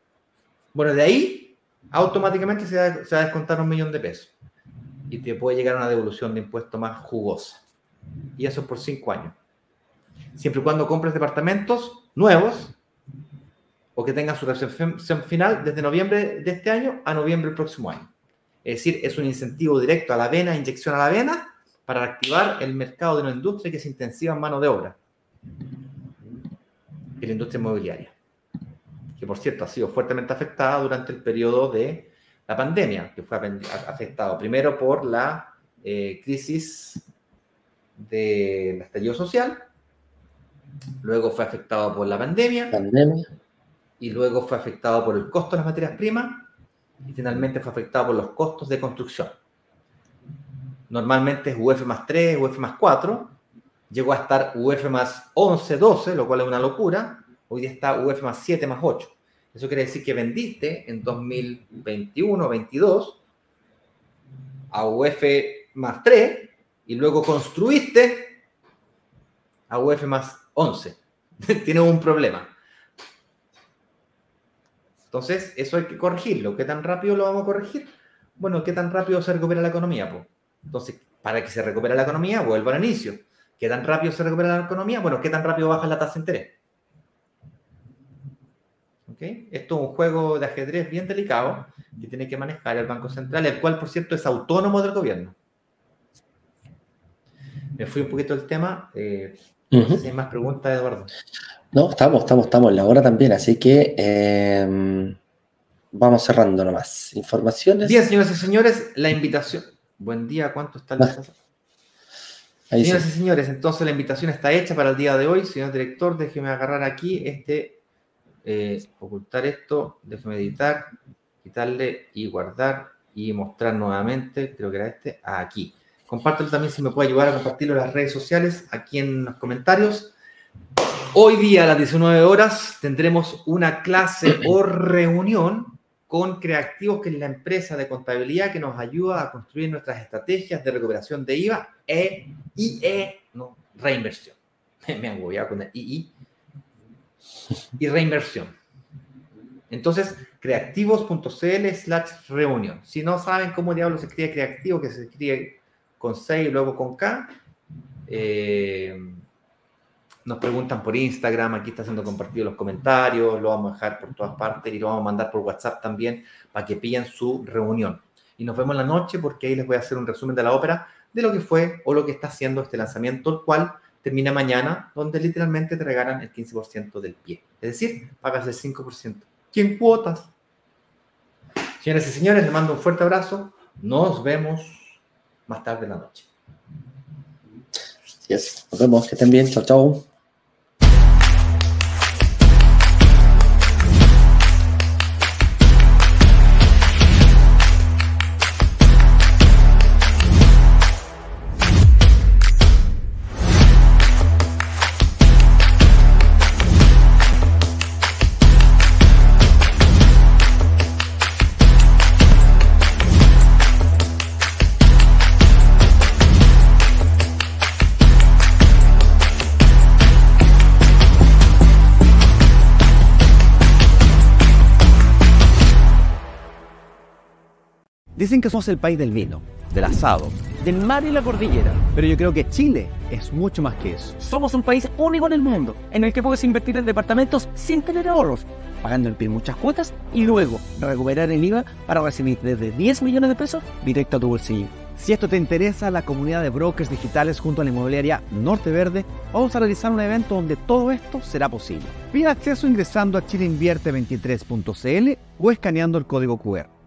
Bueno, de ahí automáticamente se va, a descontar un millón de pesos y te puede llegar una devolución de impuesto más jugosa. Y eso por cinco años. Siempre y cuando compres departamentos nuevos o que tengan su recepción final desde noviembre de este año a noviembre del próximo año. Es decir, es un incentivo directo a la vena, inyección a la vena, para reactivar el mercado de una industria que se intensiva en mano de obra, y la industria inmobiliaria que por cierto ha sido fuertemente afectada durante el periodo de la pandemia, que fue afectado primero por la eh, crisis del estallido social, luego fue afectado por la pandemia, pandemia, y luego fue afectado por el costo de las materias primas, y finalmente fue afectado por los costos de construcción. Normalmente es UF más 3, UF más 4, llegó a estar UF más 11, 12, lo cual es una locura, Hoy día está UF más 7 más 8. Eso quiere decir que vendiste en 2021, 22 a UF más 3 y luego construiste a UF más 11. Tienes un problema. Entonces, eso hay que corregirlo. ¿Qué tan rápido lo vamos a corregir? Bueno, ¿qué tan rápido se recupera la economía? Entonces, para que se recupere la economía, vuelvo al inicio. ¿Qué tan rápido se recupera la economía? Bueno, ¿qué tan rápido baja la tasa de interés? Esto es un juego de ajedrez bien delicado que tiene que manejar el Banco Central, el cual, por cierto, es autónomo del gobierno. me fui un poquito del tema. Eh, no sé si hay más preguntas, Eduardo. No, estamos, estamos, estamos en la hora también, así que em, vamos cerrando nomás. Informaciones. Bien, señoras y señores, la invitación. Buen día, ¿cuánto está el ah. Señoras y señores, entonces la invitación está hecha para el día de hoy. Señor director, déjeme agarrar aquí este, eh, ocultar esto, déjeme editar, quitarle y guardar y mostrar nuevamente, creo que era este, aquí. Compártelo también si me puede ayudar a compartirlo en las redes sociales, aquí en los comentarios. Hoy día a las 19 horas tendremos una clase o reunión con Creativos, que es la empresa de contabilidad que nos ayuda a construir nuestras estrategias de recuperación de IVA e, y e, no, reinversión. Me han con el II. Y reinversión. Entonces, creativos.cl slash reunión. Si no saben cómo diablos se escribe creativo, que se escribe con C y luego con K, eh, nos preguntan por Instagram, aquí está siendo compartido los comentarios, lo vamos a dejar por todas partes y lo vamos a mandar por WhatsApp también para que pillen su reunión. Y nos vemos en la noche porque ahí les voy a hacer un resumen de la ópera, de lo que fue o lo que está haciendo este lanzamiento, el cual termina mañana, donde literalmente te regalan el 15% del pie. Es decir, pagas el 5%. ¿Quién cuotas? Señoras y señores, les mando un fuerte abrazo. Nos vemos más tarde en la noche. Nos vemos. Que estén bien. Chao, chao. Dicen que somos el país del vino, del asado, del mar y la cordillera. Pero yo creo que Chile es mucho más que eso. Somos un país único en el mundo, en el que puedes invertir en departamentos sin tener ahorros, pagando el pie muchas cuotas y luego recuperar el IVA para recibir desde 10 millones de pesos directo a tu bolsillo. Si esto te interesa, la comunidad de brokers digitales junto a la inmobiliaria Norte Verde, vamos a realizar un evento donde todo esto será posible. Pide acceso ingresando a chileinvierte23.cl o escaneando el código QR.